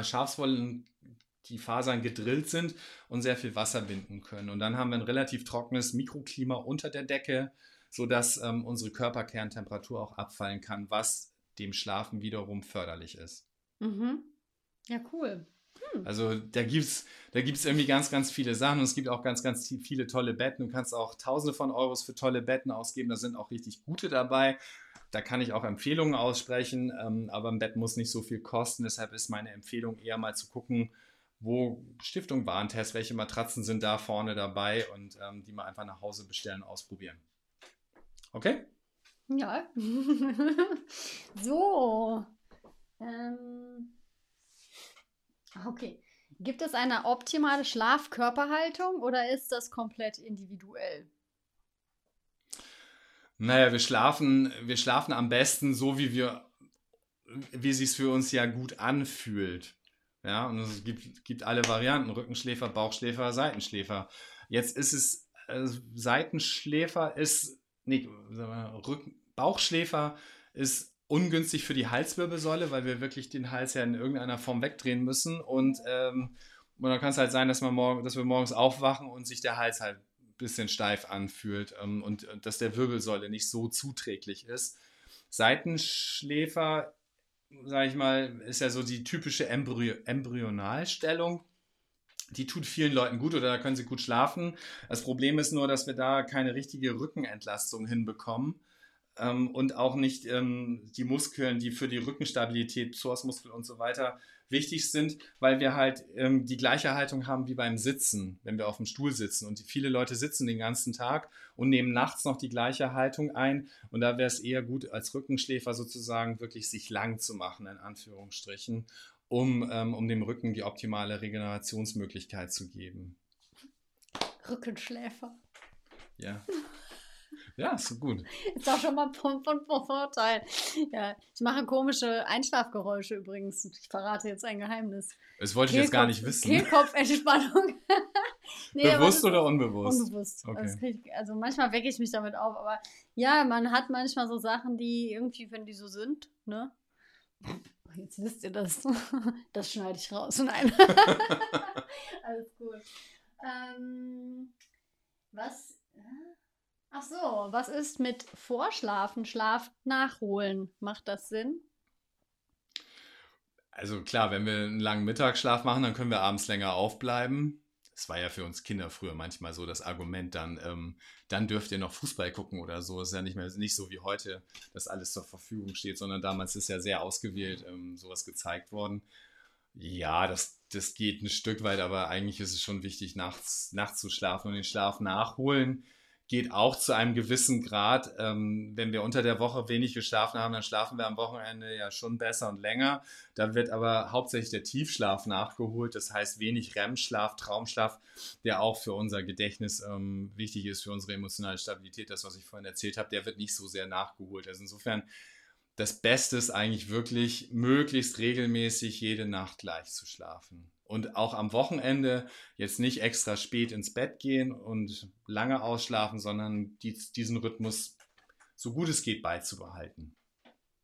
Schafswolle die Fasern gedrillt sind und sehr viel Wasser binden können. Und dann haben wir ein relativ trockenes Mikroklima unter der Decke, sodass ähm, unsere Körperkerntemperatur auch abfallen kann, was dem Schlafen wiederum förderlich ist. Mhm. Ja, cool. Hm. Also da gibt es da gibt's irgendwie ganz, ganz viele Sachen und es gibt auch ganz, ganz viele tolle Betten. Du kannst auch tausende von Euros für tolle Betten ausgeben. Da sind auch richtig gute dabei. Da kann ich auch Empfehlungen aussprechen, ähm, aber ein Bett muss nicht so viel kosten. Deshalb ist meine Empfehlung eher mal zu gucken, wo Stiftung Warentest, welche Matratzen sind da vorne dabei und ähm, die mal einfach nach Hause bestellen und ausprobieren. Okay? Ja. so. Ähm. Okay. Gibt es eine optimale Schlafkörperhaltung oder ist das komplett individuell? Naja, wir schlafen, wir schlafen am besten so, wie wir, wie es sich für uns ja gut anfühlt. Ja, und es gibt, gibt alle Varianten: Rückenschläfer, Bauchschläfer, Seitenschläfer. Jetzt ist es, äh, Seitenschläfer ist, nee, Rücken, Bauchschläfer ist ungünstig für die Halswirbelsäule, weil wir wirklich den Hals ja in irgendeiner Form wegdrehen müssen. Und, ähm, und dann kann es halt sein, dass, man morgen, dass wir morgens aufwachen und sich der Hals halt bisschen steif anfühlt ähm, und dass der Wirbelsäule nicht so zuträglich ist. Seitenschläfer sage ich mal, ist ja so die typische Embryo Embryonalstellung. Die tut vielen Leuten gut oder da können sie gut schlafen. Das Problem ist nur, dass wir da keine richtige Rückenentlastung hinbekommen ähm, und auch nicht ähm, die Muskeln, die für die Rückenstabilität, Psoasmuskel und so weiter wichtig sind, weil wir halt ähm, die gleiche Haltung haben wie beim Sitzen, wenn wir auf dem Stuhl sitzen. Und viele Leute sitzen den ganzen Tag und nehmen nachts noch die gleiche Haltung ein. Und da wäre es eher gut, als Rückenschläfer sozusagen wirklich sich lang zu machen, in Anführungsstrichen, um, ähm, um dem Rücken die optimale Regenerationsmöglichkeit zu geben. Rückenschläfer. Ja. Ja, ist so gut. Ist auch schon mal von, von, von Vorteil. Ja, ich mache komische Einschlafgeräusche übrigens. Ich verrate jetzt ein Geheimnis. Das wollte ich jetzt gar nicht wissen. Kehlkopfentspannung. nee, Bewusst oder unbewusst? Unbewusst. Okay. Ich, also manchmal wecke ich mich damit auf, aber ja, man hat manchmal so Sachen, die irgendwie, wenn die so sind, ne? Jetzt wisst ihr das. Das schneide ich raus. Nein. Alles gut. Ähm, was? Ach so, was ist mit Vorschlafen, Schlaf nachholen? Macht das Sinn? Also klar, wenn wir einen langen Mittagsschlaf machen, dann können wir abends länger aufbleiben. es war ja für uns Kinder früher manchmal so das Argument, dann, ähm, dann dürft ihr noch Fußball gucken oder so. Es ist ja nicht mehr nicht so wie heute, dass alles zur Verfügung steht, sondern damals ist ja sehr ausgewählt ähm, sowas gezeigt worden. Ja, das, das geht ein Stück weit, aber eigentlich ist es schon wichtig, nachts, nachts zu schlafen und den Schlaf nachholen geht auch zu einem gewissen Grad. Ähm, wenn wir unter der Woche wenig geschlafen haben, dann schlafen wir am Wochenende ja schon besser und länger. Da wird aber hauptsächlich der Tiefschlaf nachgeholt. Das heißt wenig REM-Schlaf, Traumschlaf, der auch für unser Gedächtnis ähm, wichtig ist, für unsere emotionale Stabilität. Das, was ich vorhin erzählt habe, der wird nicht so sehr nachgeholt. Also insofern, das Beste ist eigentlich wirklich, möglichst regelmäßig jede Nacht gleich zu schlafen und auch am Wochenende jetzt nicht extra spät ins Bett gehen und lange ausschlafen, sondern die, diesen Rhythmus so gut es geht beizubehalten.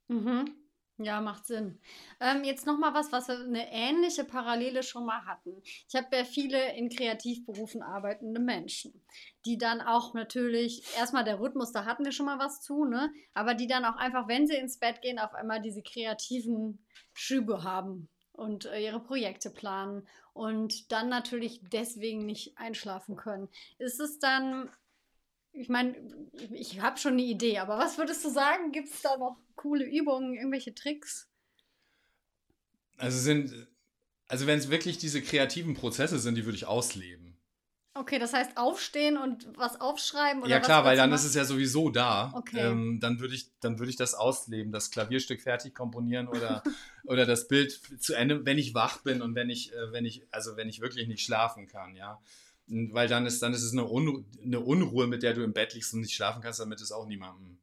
Mhm. Ja, macht Sinn. Ähm, jetzt noch mal was, was wir eine ähnliche Parallele schon mal hatten. Ich habe ja viele in Kreativberufen arbeitende Menschen, die dann auch natürlich erstmal der Rhythmus, da hatten wir schon mal was zu, ne? Aber die dann auch einfach, wenn sie ins Bett gehen, auf einmal diese kreativen Schübe haben und äh, ihre Projekte planen und dann natürlich deswegen nicht einschlafen können. Ist es dann, ich meine, ich habe schon eine Idee, aber was würdest du sagen? Gibt es da noch coole Übungen, irgendwelche Tricks? Also also wenn es wirklich diese kreativen Prozesse sind, die würde ich ausleben. Okay, das heißt aufstehen und was aufschreiben? Oder ja klar, weil dann ist es ja sowieso da. Okay. Ähm, dann würde ich, dann ich das ausleben, das Klavierstück fertig komponieren oder, oder das Bild zu Ende, wenn ich wach bin und wenn ich, äh, wenn ich, also wenn ich wirklich nicht schlafen kann, ja. Weil dann ist, dann ist es eine, Unru eine Unruhe, mit der du im Bett liegst und nicht schlafen kannst, damit ist auch niemandem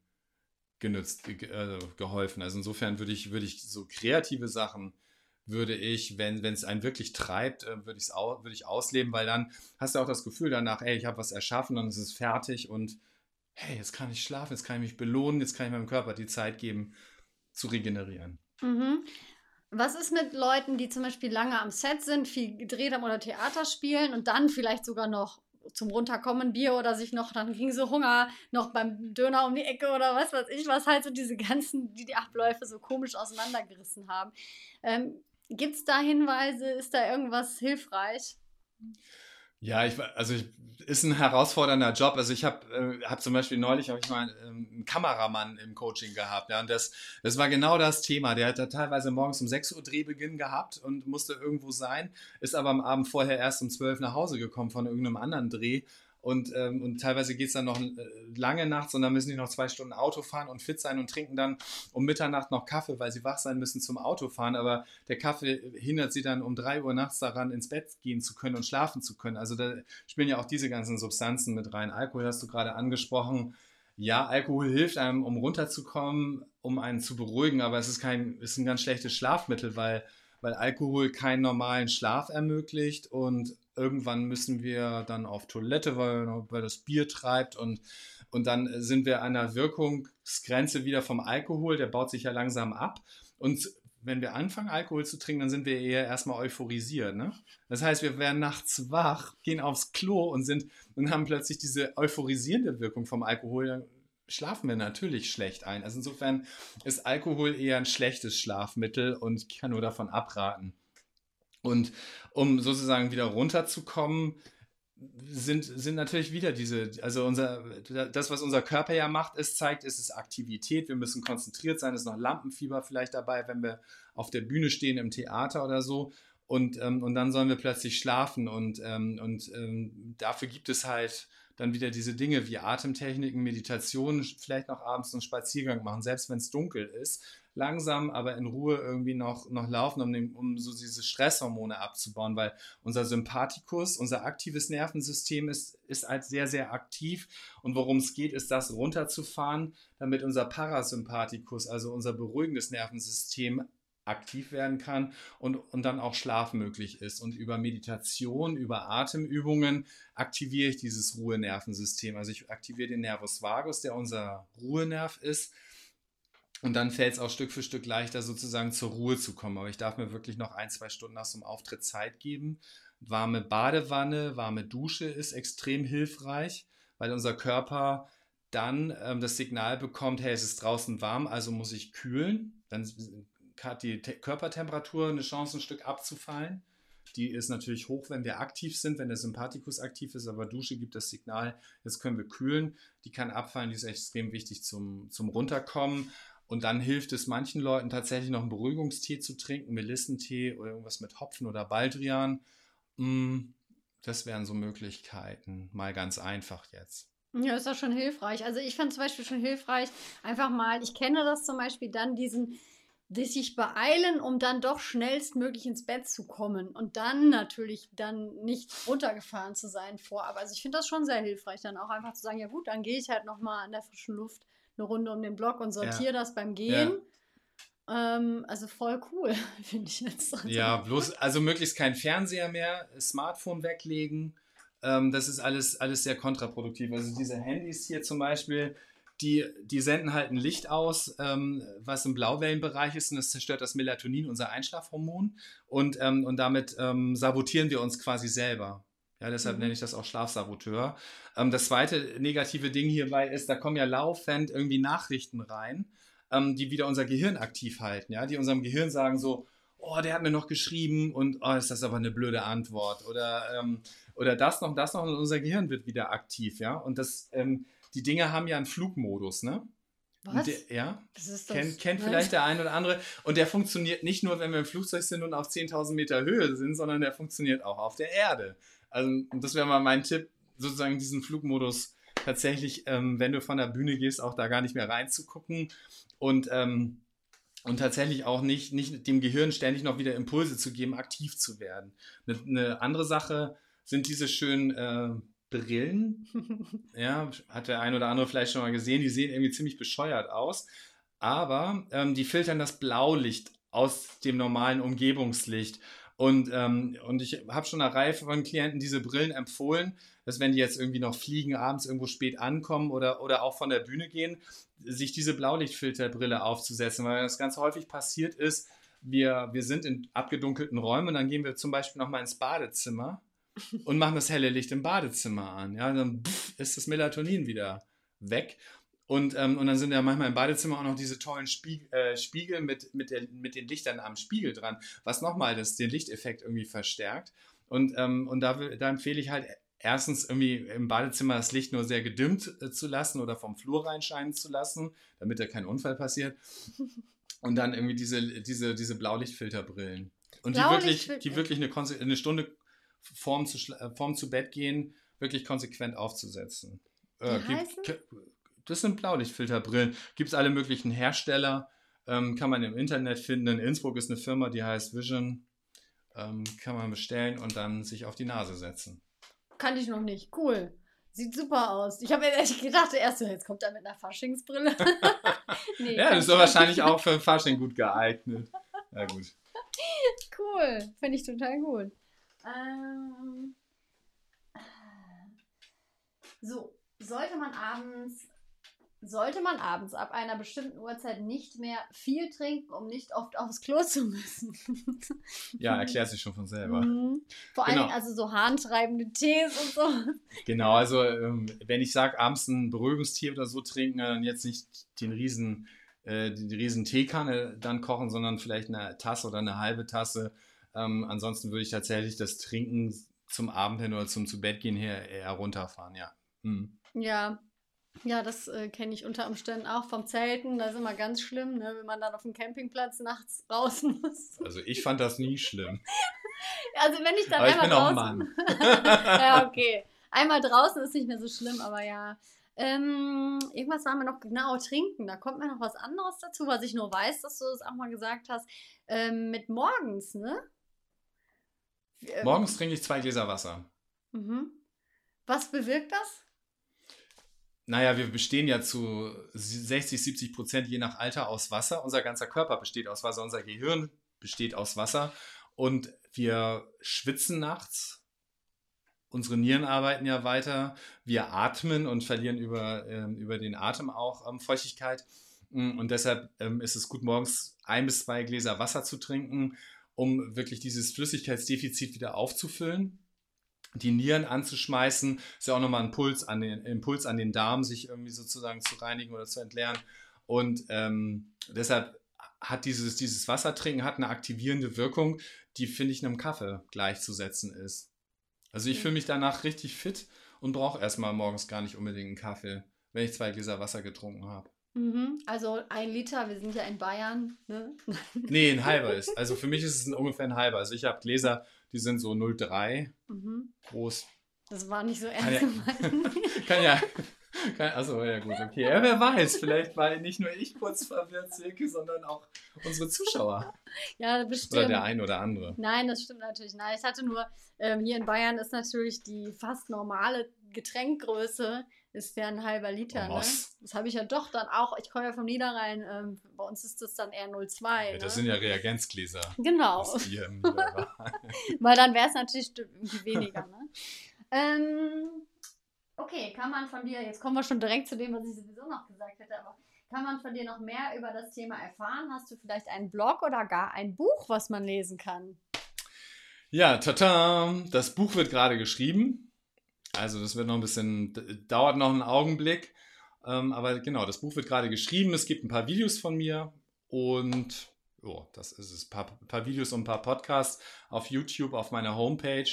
genützt, äh, geholfen. Also insofern würde ich, würde ich so kreative Sachen würde ich, wenn es einen wirklich treibt, äh, würde, ich's au, würde ich ausleben, weil dann hast du auch das Gefühl danach, ey, ich habe was erschaffen und es ist fertig und hey, jetzt kann ich schlafen, jetzt kann ich mich belohnen, jetzt kann ich meinem Körper die Zeit geben, zu regenerieren. Mhm. Was ist mit Leuten, die zum Beispiel lange am Set sind, viel gedreht haben oder Theater spielen und dann vielleicht sogar noch zum Runterkommen Bier oder sich noch, dann ging so Hunger, noch beim Döner um die Ecke oder was weiß ich, was halt so diese ganzen, die die Abläufe so komisch auseinandergerissen haben. Ähm, Gibt es da Hinweise? Ist da irgendwas hilfreich? Ja, ich, also ich, ist ein herausfordernder Job. Also ich habe äh, hab zum Beispiel neulich ich mal ähm, einen Kameramann im Coaching gehabt. Ja, und das, das war genau das Thema. Der hat da teilweise morgens um 6 Uhr Drehbeginn gehabt und musste irgendwo sein, ist aber am Abend vorher erst um 12 nach Hause gekommen von irgendeinem anderen Dreh und, ähm, und teilweise geht es dann noch äh, lange nachts und dann müssen die noch zwei Stunden Auto fahren und fit sein und trinken dann um Mitternacht noch Kaffee, weil sie wach sein müssen zum Autofahren. Aber der Kaffee hindert sie dann um drei Uhr nachts daran, ins Bett gehen zu können und schlafen zu können. Also da spielen ja auch diese ganzen Substanzen mit rein. Alkohol hast du gerade angesprochen. Ja, Alkohol hilft einem, um runterzukommen, um einen zu beruhigen, aber es ist kein, ist ein ganz schlechtes Schlafmittel, weil, weil Alkohol keinen normalen Schlaf ermöglicht und irgendwann müssen wir dann auf Toilette, weil, weil das Bier treibt und, und dann sind wir an der Wirkungsgrenze wieder vom Alkohol, der baut sich ja langsam ab und wenn wir anfangen, Alkohol zu trinken, dann sind wir eher erstmal euphorisiert. Ne? Das heißt, wir werden nachts wach, gehen aufs Klo und sind und haben plötzlich diese euphorisierende Wirkung vom Alkohol. Dann schlafen wir natürlich schlecht ein. Also insofern ist Alkohol eher ein schlechtes Schlafmittel und ich kann nur davon abraten. Und um sozusagen wieder runterzukommen, sind, sind natürlich wieder diese, also unser, das, was unser Körper ja macht, ist, zeigt, es ist Aktivität, wir müssen konzentriert sein, es ist noch Lampenfieber vielleicht dabei, wenn wir auf der Bühne stehen im Theater oder so. Und, ähm, und dann sollen wir plötzlich schlafen. Und, ähm, und ähm, dafür gibt es halt dann wieder diese Dinge wie Atemtechniken, Meditation, vielleicht noch abends einen Spaziergang machen, selbst wenn es dunkel ist, langsam, aber in Ruhe irgendwie noch, noch laufen, um, den, um so diese Stresshormone abzubauen, weil unser Sympathikus, unser aktives Nervensystem ist, ist halt sehr, sehr aktiv und worum es geht, ist das runterzufahren, damit unser Parasympathikus, also unser beruhigendes Nervensystem, aktiv werden kann und, und dann auch Schlaf möglich ist. Und über Meditation, über Atemübungen aktiviere ich dieses Ruhenervensystem. Also ich aktiviere den Nervus vagus, der unser Ruhenerv ist und dann fällt es auch Stück für Stück leichter, sozusagen zur Ruhe zu kommen. Aber ich darf mir wirklich noch ein, zwei Stunden nach so einem Auftritt Zeit geben. Warme Badewanne, warme Dusche ist extrem hilfreich, weil unser Körper dann ähm, das Signal bekommt, hey, es ist draußen warm, also muss ich kühlen. Dann hat die Te Körpertemperatur eine Chance, ein Stück abzufallen. Die ist natürlich hoch, wenn wir aktiv sind, wenn der Sympathikus aktiv ist, aber Dusche gibt das Signal, jetzt können wir kühlen. Die kann abfallen, die ist extrem wichtig zum, zum Runterkommen. Und dann hilft es manchen Leuten tatsächlich noch einen Beruhigungstee zu trinken, Melissentee oder irgendwas mit Hopfen oder Baldrian. Mm, das wären so Möglichkeiten, mal ganz einfach jetzt. Ja, ist doch schon hilfreich. Also ich fand zum Beispiel schon hilfreich, einfach mal, ich kenne das zum Beispiel dann, diesen, die sich beeilen, um dann doch schnellstmöglich ins Bett zu kommen und dann natürlich dann nicht runtergefahren zu sein vorab. Also ich finde das schon sehr hilfreich, dann auch einfach zu sagen, ja gut, dann gehe ich halt nochmal an der frischen Luft eine Runde um den Block und sortiere ja. das beim Gehen. Ja. Ähm, also voll cool, finde ich jetzt. Also ja, bloß, also möglichst kein Fernseher mehr, Smartphone weglegen. Ähm, das ist alles, alles sehr kontraproduktiv. Also diese Handys hier zum Beispiel, die, die senden halt ein Licht aus, ähm, was im Blauwellenbereich ist und das zerstört das Melatonin, unser Einschlafhormon. Und, ähm, und damit ähm, sabotieren wir uns quasi selber. Ja, deshalb mhm. nenne ich das auch Schlafsaboteur. Ähm, das zweite negative Ding hierbei ist, da kommen ja laufend irgendwie Nachrichten rein, ähm, die wieder unser Gehirn aktiv halten, ja, die unserem Gehirn sagen so, oh, der hat mir noch geschrieben und oh, ist das aber eine blöde Antwort oder, ähm, oder das noch, das noch und unser Gehirn wird wieder aktiv, ja. Und das, ähm, die Dinge haben ja einen Flugmodus, ne? Was? Der, ja, kennt, kennt vielleicht der ein oder andere. Und der funktioniert nicht nur, wenn wir im Flugzeug sind und auf 10.000 Meter Höhe sind, sondern der funktioniert auch auf der Erde. Also das wäre mal mein Tipp, sozusagen diesen Flugmodus tatsächlich, ähm, wenn du von der Bühne gehst, auch da gar nicht mehr reinzugucken und, ähm, und tatsächlich auch nicht, nicht dem Gehirn ständig noch wieder Impulse zu geben, aktiv zu werden. Eine, eine andere Sache sind diese schönen äh, Brillen. ja, hat der ein oder andere vielleicht schon mal gesehen. Die sehen irgendwie ziemlich bescheuert aus, aber ähm, die filtern das Blaulicht aus dem normalen Umgebungslicht. Und, ähm, und ich habe schon eine Reihe von Klienten diese Brillen empfohlen, dass wenn die jetzt irgendwie noch fliegen, abends irgendwo spät ankommen oder, oder auch von der Bühne gehen, sich diese Blaulichtfilterbrille aufzusetzen, weil das ganz häufig passiert ist, wir, wir sind in abgedunkelten Räumen und dann gehen wir zum Beispiel nochmal ins Badezimmer und machen das helle Licht im Badezimmer an. Ja, dann pff, ist das Melatonin wieder weg. Und, ähm, und dann sind ja manchmal im Badezimmer auch noch diese tollen Spieg äh, Spiegel mit, mit, der, mit den Lichtern am Spiegel dran, was nochmal das, den Lichteffekt irgendwie verstärkt. Und, ähm, und da, da empfehle ich halt erstens irgendwie im Badezimmer das Licht nur sehr gedimmt äh, zu lassen oder vom Flur reinscheinen zu lassen, damit da kein Unfall passiert. Und dann irgendwie diese, diese, diese Blaulichtfilterbrillen. Und die wirklich, die wirklich eine, eine Stunde vorm zu, vorm zu Bett gehen, wirklich konsequent aufzusetzen. Äh, das sind Blaulichtfilterbrillen. Gibt es alle möglichen Hersteller. Ähm, kann man im Internet finden. In Innsbruck ist eine Firma, die heißt Vision. Ähm, kann man bestellen und dann sich auf die Nase setzen. Kann ich noch nicht. Cool. Sieht super aus. Ich habe ehrlich gedacht, erst jetzt kommt er mit einer Faschingsbrille. nee, ja, das ist wahrscheinlich auch für Fasching gut geeignet. Ja, gut. Cool. Finde ich total gut. Ähm, so, sollte man abends sollte man abends ab einer bestimmten Uhrzeit nicht mehr viel trinken, um nicht oft aufs Klo zu müssen. ja, erklärt sich schon von selber. Mhm. Vor genau. allen Dingen also so harntreibende Tees und so. Genau, also ähm, wenn ich sage, abends ein Beruhigungstee oder so trinken, dann jetzt nicht den riesen, äh, die riesen Teekanne dann kochen, sondern vielleicht eine Tasse oder eine halbe Tasse. Ähm, ansonsten würde ich tatsächlich das Trinken zum Abend hin oder zum zu Bett gehen her eher runterfahren, ja. Mhm. Ja, ja, das äh, kenne ich unter Umständen auch vom Zelten. Das ist immer ganz schlimm, ne, wenn man dann auf dem Campingplatz nachts raus muss. Also ich fand das nie schlimm. also wenn ich dann aber einmal ich bin draußen... Auch Mann. ja, okay. Einmal draußen ist nicht mehr so schlimm, aber ja. Ähm, irgendwas waren wir noch genau trinken. Da kommt mir noch was anderes dazu, was ich nur weiß, dass du es auch mal gesagt hast. Ähm, mit morgens, ne? Morgens trinke ich zwei Gläser Wasser. Mhm. Was bewirkt das? Naja, wir bestehen ja zu 60, 70 Prozent je nach Alter aus Wasser. Unser ganzer Körper besteht aus Wasser, unser Gehirn besteht aus Wasser und wir schwitzen nachts. Unsere Nieren arbeiten ja weiter. Wir atmen und verlieren über, ähm, über den Atem auch ähm, Feuchtigkeit. Mm, und deshalb ähm, ist es gut, morgens ein bis zwei Gläser Wasser zu trinken, um wirklich dieses Flüssigkeitsdefizit wieder aufzufüllen die Nieren anzuschmeißen, ist ja auch nochmal ein Puls an den, Impuls an den Darm, sich irgendwie sozusagen zu reinigen oder zu entleeren. Und ähm, deshalb hat dieses, dieses Wassertrinken hat eine aktivierende Wirkung, die, finde ich, einem Kaffee gleichzusetzen ist. Also ich fühle mich danach richtig fit und brauche erstmal morgens gar nicht unbedingt einen Kaffee, wenn ich zwei Gläser Wasser getrunken habe. Mhm. Also ein Liter, wir sind ja in Bayern, ne? Nee, ein halber ist. Also für mich ist es ein, ungefähr ein halber. Also ich habe Gläser, die sind so 0,3 mhm. groß. Das war nicht so ernst gemeint. kann ja, Achso, ja gut, okay. Ja, wer weiß, vielleicht war nicht nur ich kurz verwirrt, Silke, sondern auch unsere Zuschauer. Ja, bestimmt. Oder der ein oder andere. Nein, das stimmt natürlich. Nein, ich hatte nur, ähm, hier in Bayern ist natürlich die fast normale Getränkgröße ist ja ein halber Liter. Ne? Das habe ich ja doch dann auch. Ich komme ja vom Niederrhein. Ähm, bei uns ist das dann eher 0,2. Ja, ne? Das sind ja Reagenzgläser. Genau. Weil dann wäre es natürlich weniger. Ne? ähm, Okay, kann man von dir, jetzt kommen wir schon direkt zu dem, was ich sowieso noch gesagt hätte, aber kann man von dir noch mehr über das Thema erfahren? Hast du vielleicht einen Blog oder gar ein Buch, was man lesen kann? Ja, tata, das Buch wird gerade geschrieben. Also das wird noch ein bisschen, dauert noch einen Augenblick. Ähm, aber genau, das Buch wird gerade geschrieben. Es gibt ein paar Videos von mir und oh, das ist es. Ein paar, paar Videos und ein paar Podcasts auf YouTube, auf meiner Homepage.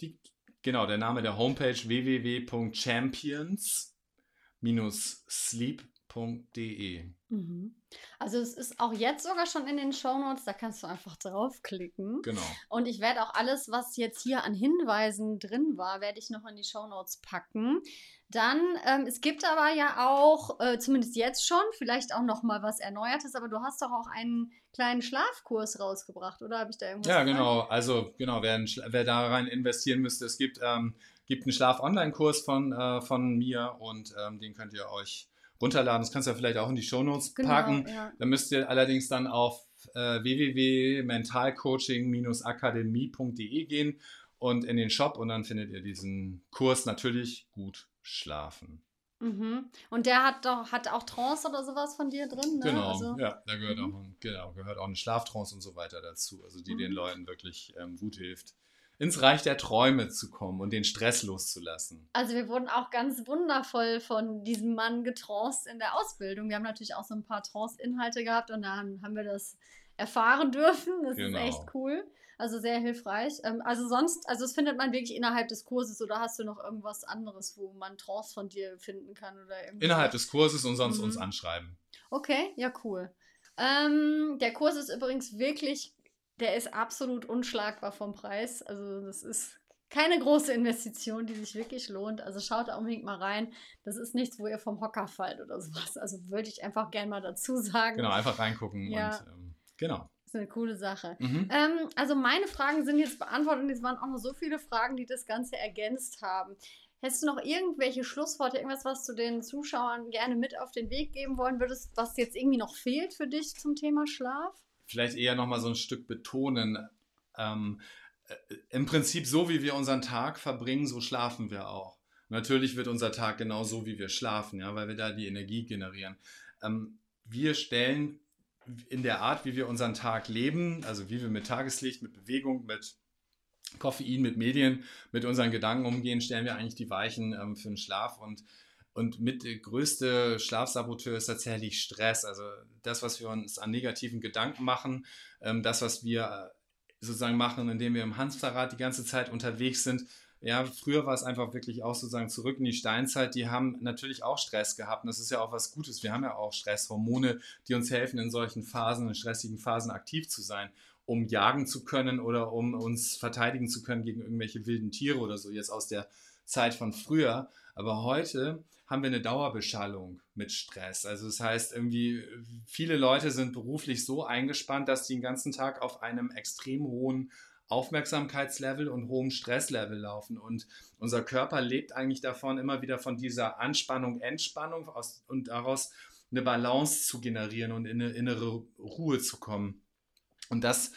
Die Genau, der Name der Homepage www.champions-sleep.de. Mhm. Also es ist auch jetzt sogar schon in den Shownotes, da kannst du einfach draufklicken. Genau. Und ich werde auch alles, was jetzt hier an Hinweisen drin war, werde ich noch in die Shownotes packen. Dann, ähm, es gibt aber ja auch, äh, zumindest jetzt schon, vielleicht auch noch mal was Erneuertes, aber du hast doch auch einen kleinen Schlafkurs rausgebracht, oder habe ich da irgendwas Ja, genau. Also, genau, wer, wer da rein investieren müsste, es gibt, ähm, gibt einen Schlaf-Online-Kurs von, äh, von mir und ähm, den könnt ihr euch runterladen. Das kannst du ja vielleicht auch in die Shownotes genau, packen. Ja. Da müsst ihr allerdings dann auf äh, www.mentalcoaching-akademie.de gehen und in den Shop und dann findet ihr diesen Kurs natürlich gut schlafen. Mhm. Und der hat doch hat auch Trance oder sowas von dir drin, ne? Genau, also, ja, da gehört mhm. auch genau, gehört auch eine Schlaftrance und so weiter dazu, also die mhm. den Leuten wirklich ähm, gut hilft, ins Reich der Träume zu kommen und den Stress loszulassen. Also wir wurden auch ganz wundervoll von diesem Mann getranced in der Ausbildung. Wir haben natürlich auch so ein paar Trance-Inhalte gehabt und dann haben wir das erfahren dürfen. Das genau. ist echt cool. Also sehr hilfreich. Ähm, also sonst, also das findet man wirklich innerhalb des Kurses oder hast du noch irgendwas anderes, wo man Trance von dir finden kann oder? Innerhalb des Kurses und sonst mhm. uns anschreiben. Okay, ja cool. Ähm, der Kurs ist übrigens wirklich, der ist absolut unschlagbar vom Preis. Also das ist keine große Investition, die sich wirklich lohnt. Also schaut da unbedingt mal rein. Das ist nichts, wo ihr vom Hocker fallt oder sowas. Also würde ich einfach gerne mal dazu sagen. Genau, einfach reingucken ja. und ähm, genau. Das ist eine coole Sache. Mhm. Ähm, also meine Fragen sind jetzt beantwortet und es waren auch noch so viele Fragen, die das Ganze ergänzt haben. Hättest du noch irgendwelche Schlussworte, irgendwas, was du den Zuschauern gerne mit auf den Weg geben wollen würdest, was jetzt irgendwie noch fehlt für dich zum Thema Schlaf? Vielleicht eher nochmal so ein Stück betonen. Ähm, äh, Im Prinzip so, wie wir unseren Tag verbringen, so schlafen wir auch. Natürlich wird unser Tag genau so, wie wir schlafen, ja, weil wir da die Energie generieren. Ähm, wir stellen in der Art, wie wir unseren Tag leben, also wie wir mit Tageslicht, mit Bewegung, mit Koffein, mit Medien, mit unseren Gedanken umgehen, stellen wir eigentlich die Weichen ähm, für den Schlaf und und mit der größte Schlafsaboteur ist tatsächlich Stress. Also das, was wir uns an negativen Gedanken machen, ähm, das, was wir sozusagen machen, indem wir im Hamsterrad die ganze Zeit unterwegs sind, ja, früher war es einfach wirklich auch sozusagen zurück in die Steinzeit. Die haben natürlich auch Stress gehabt und das ist ja auch was Gutes. Wir haben ja auch Stresshormone, die uns helfen, in solchen Phasen, in stressigen Phasen aktiv zu sein, um jagen zu können oder um uns verteidigen zu können gegen irgendwelche wilden Tiere oder so, jetzt aus der Zeit von früher. Aber heute haben wir eine Dauerbeschallung mit Stress. Also das heißt, irgendwie viele Leute sind beruflich so eingespannt, dass die den ganzen Tag auf einem extrem hohen Aufmerksamkeitslevel und hohem Stresslevel laufen. Und unser Körper lebt eigentlich davon, immer wieder von dieser Anspannung, Entspannung aus, und daraus eine Balance zu generieren und in eine innere Ruhe zu kommen. Und das,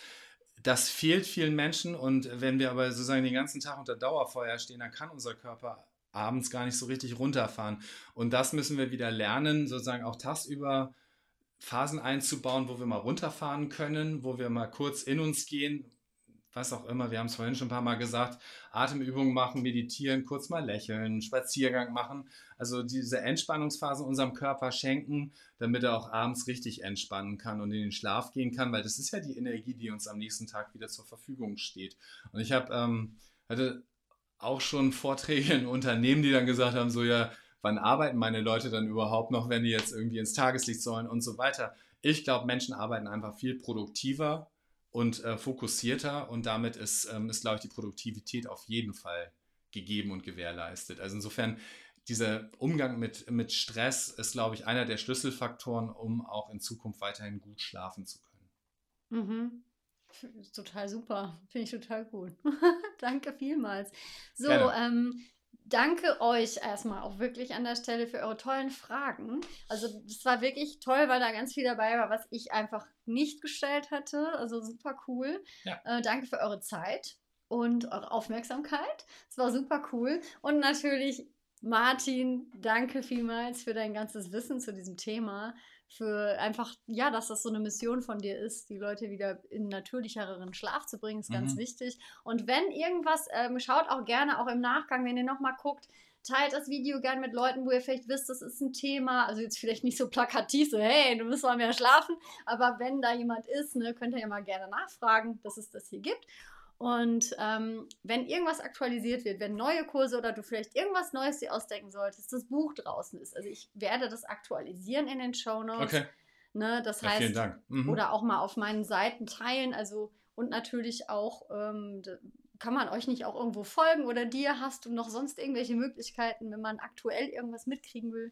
das fehlt vielen Menschen. Und wenn wir aber sozusagen den ganzen Tag unter Dauerfeuer stehen, dann kann unser Körper abends gar nicht so richtig runterfahren. Und das müssen wir wieder lernen, sozusagen auch tagsüber Phasen einzubauen, wo wir mal runterfahren können, wo wir mal kurz in uns gehen, was auch immer, wir haben es vorhin schon ein paar Mal gesagt, Atemübungen machen, meditieren, kurz mal lächeln, Spaziergang machen. Also diese Entspannungsphase unserem Körper schenken, damit er auch abends richtig entspannen kann und in den Schlaf gehen kann, weil das ist ja die Energie, die uns am nächsten Tag wieder zur Verfügung steht. Und ich habe, ähm, hatte auch schon Vorträge in Unternehmen, die dann gesagt haben, so ja, wann arbeiten meine Leute dann überhaupt noch, wenn die jetzt irgendwie ins Tageslicht sollen und so weiter. Ich glaube, Menschen arbeiten einfach viel produktiver und äh, fokussierter und damit ist, ähm, ist, glaube ich, die Produktivität auf jeden Fall gegeben und gewährleistet. Also insofern, dieser Umgang mit, mit Stress ist, glaube ich, einer der Schlüsselfaktoren, um auch in Zukunft weiterhin gut schlafen zu können. Mhm. Total super. Finde ich total cool. Danke vielmals. So, ähm, danke euch erstmal auch wirklich an der Stelle für eure tollen Fragen. Also das war wirklich toll, weil da ganz viel dabei war, was ich einfach nicht gestellt hatte. Also super cool. Ja. Äh, danke für eure Zeit und eure Aufmerksamkeit. Es war super cool. Und natürlich Martin, danke vielmals für dein ganzes Wissen zu diesem Thema für einfach, ja, dass das so eine Mission von dir ist, die Leute wieder in natürlicheren Schlaf zu bringen, ist mhm. ganz wichtig. Und wenn irgendwas, ähm, schaut auch gerne auch im Nachgang, wenn ihr nochmal guckt, teilt das Video gerne mit Leuten, wo ihr vielleicht wisst, das ist ein Thema. Also jetzt vielleicht nicht so plakativ, so hey, du musst mal mehr schlafen. Aber wenn da jemand ist, ne, könnt ihr ja mal gerne nachfragen, dass es das hier gibt. Und ähm, wenn irgendwas aktualisiert wird, wenn neue Kurse oder du vielleicht irgendwas Neues dir ausdenken solltest, das Buch draußen ist. Also ich werde das aktualisieren in den Show Notes. Okay. Ne, das ja, heißt, vielen Dank. Mhm. oder auch mal auf meinen Seiten teilen. Also und natürlich auch ähm, kann man euch nicht auch irgendwo folgen oder dir hast du noch sonst irgendwelche Möglichkeiten, wenn man aktuell irgendwas mitkriegen will?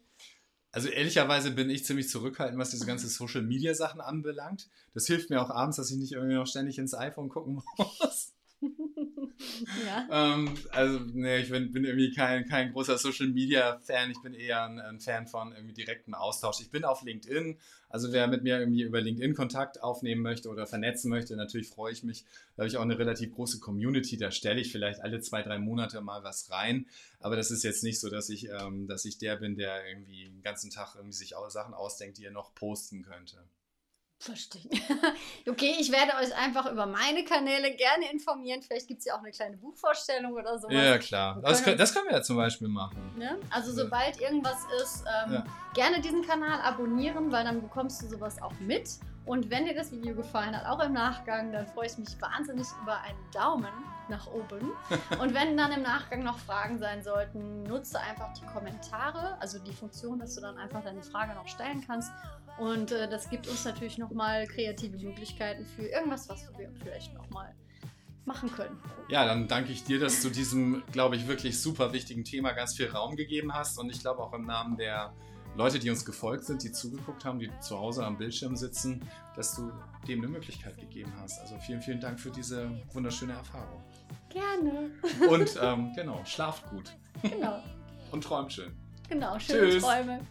Also ehrlicherweise bin ich ziemlich zurückhaltend, was diese ganze Social Media Sachen anbelangt. Das hilft mir auch abends, dass ich nicht irgendwie noch ständig ins iPhone gucken muss. ja. ähm, also, nee, ich bin, bin, irgendwie kein, kein großer Social Media Fan. Ich bin eher ein, ein, Fan von irgendwie direkten Austausch. Ich bin auf LinkedIn. Also, wer mit mir irgendwie über LinkedIn Kontakt aufnehmen möchte oder vernetzen möchte, natürlich freue ich mich. Da habe ich auch eine relativ große Community. Da stelle ich vielleicht alle zwei, drei Monate mal was rein. Aber das ist jetzt nicht so, dass ich, ähm, dass ich der bin, der irgendwie den ganzen Tag irgendwie sich Sachen ausdenkt, die er noch posten könnte. Verstehe. okay, ich werde euch einfach über meine Kanäle gerne informieren. Vielleicht gibt es ja auch eine kleine Buchvorstellung oder sowas. Ja, klar. Das können, das können wir ja zum Beispiel machen. Ne? Also, sobald irgendwas ist, ähm, ja. gerne diesen Kanal abonnieren, weil dann bekommst du sowas auch mit. Und wenn dir das Video gefallen hat, auch im Nachgang, dann freue ich mich wahnsinnig über einen Daumen nach oben. Und wenn dann im Nachgang noch Fragen sein sollten, nutze einfach die Kommentare, also die Funktion, dass du dann einfach deine Frage noch stellen kannst. Und äh, das gibt uns natürlich nochmal kreative Möglichkeiten für irgendwas, was wir vielleicht nochmal machen können. Ja, dann danke ich dir, dass du diesem, glaube ich, wirklich super wichtigen Thema ganz viel Raum gegeben hast. Und ich glaube auch im Namen der Leute, die uns gefolgt sind, die zugeguckt haben, die zu Hause am Bildschirm sitzen, dass du dem eine Möglichkeit gegeben hast. Also vielen, vielen Dank für diese wunderschöne Erfahrung. Gerne. Und ähm, genau, schlaft gut. Genau. Und träumt schön. Genau, schöne Tschüss. Träume.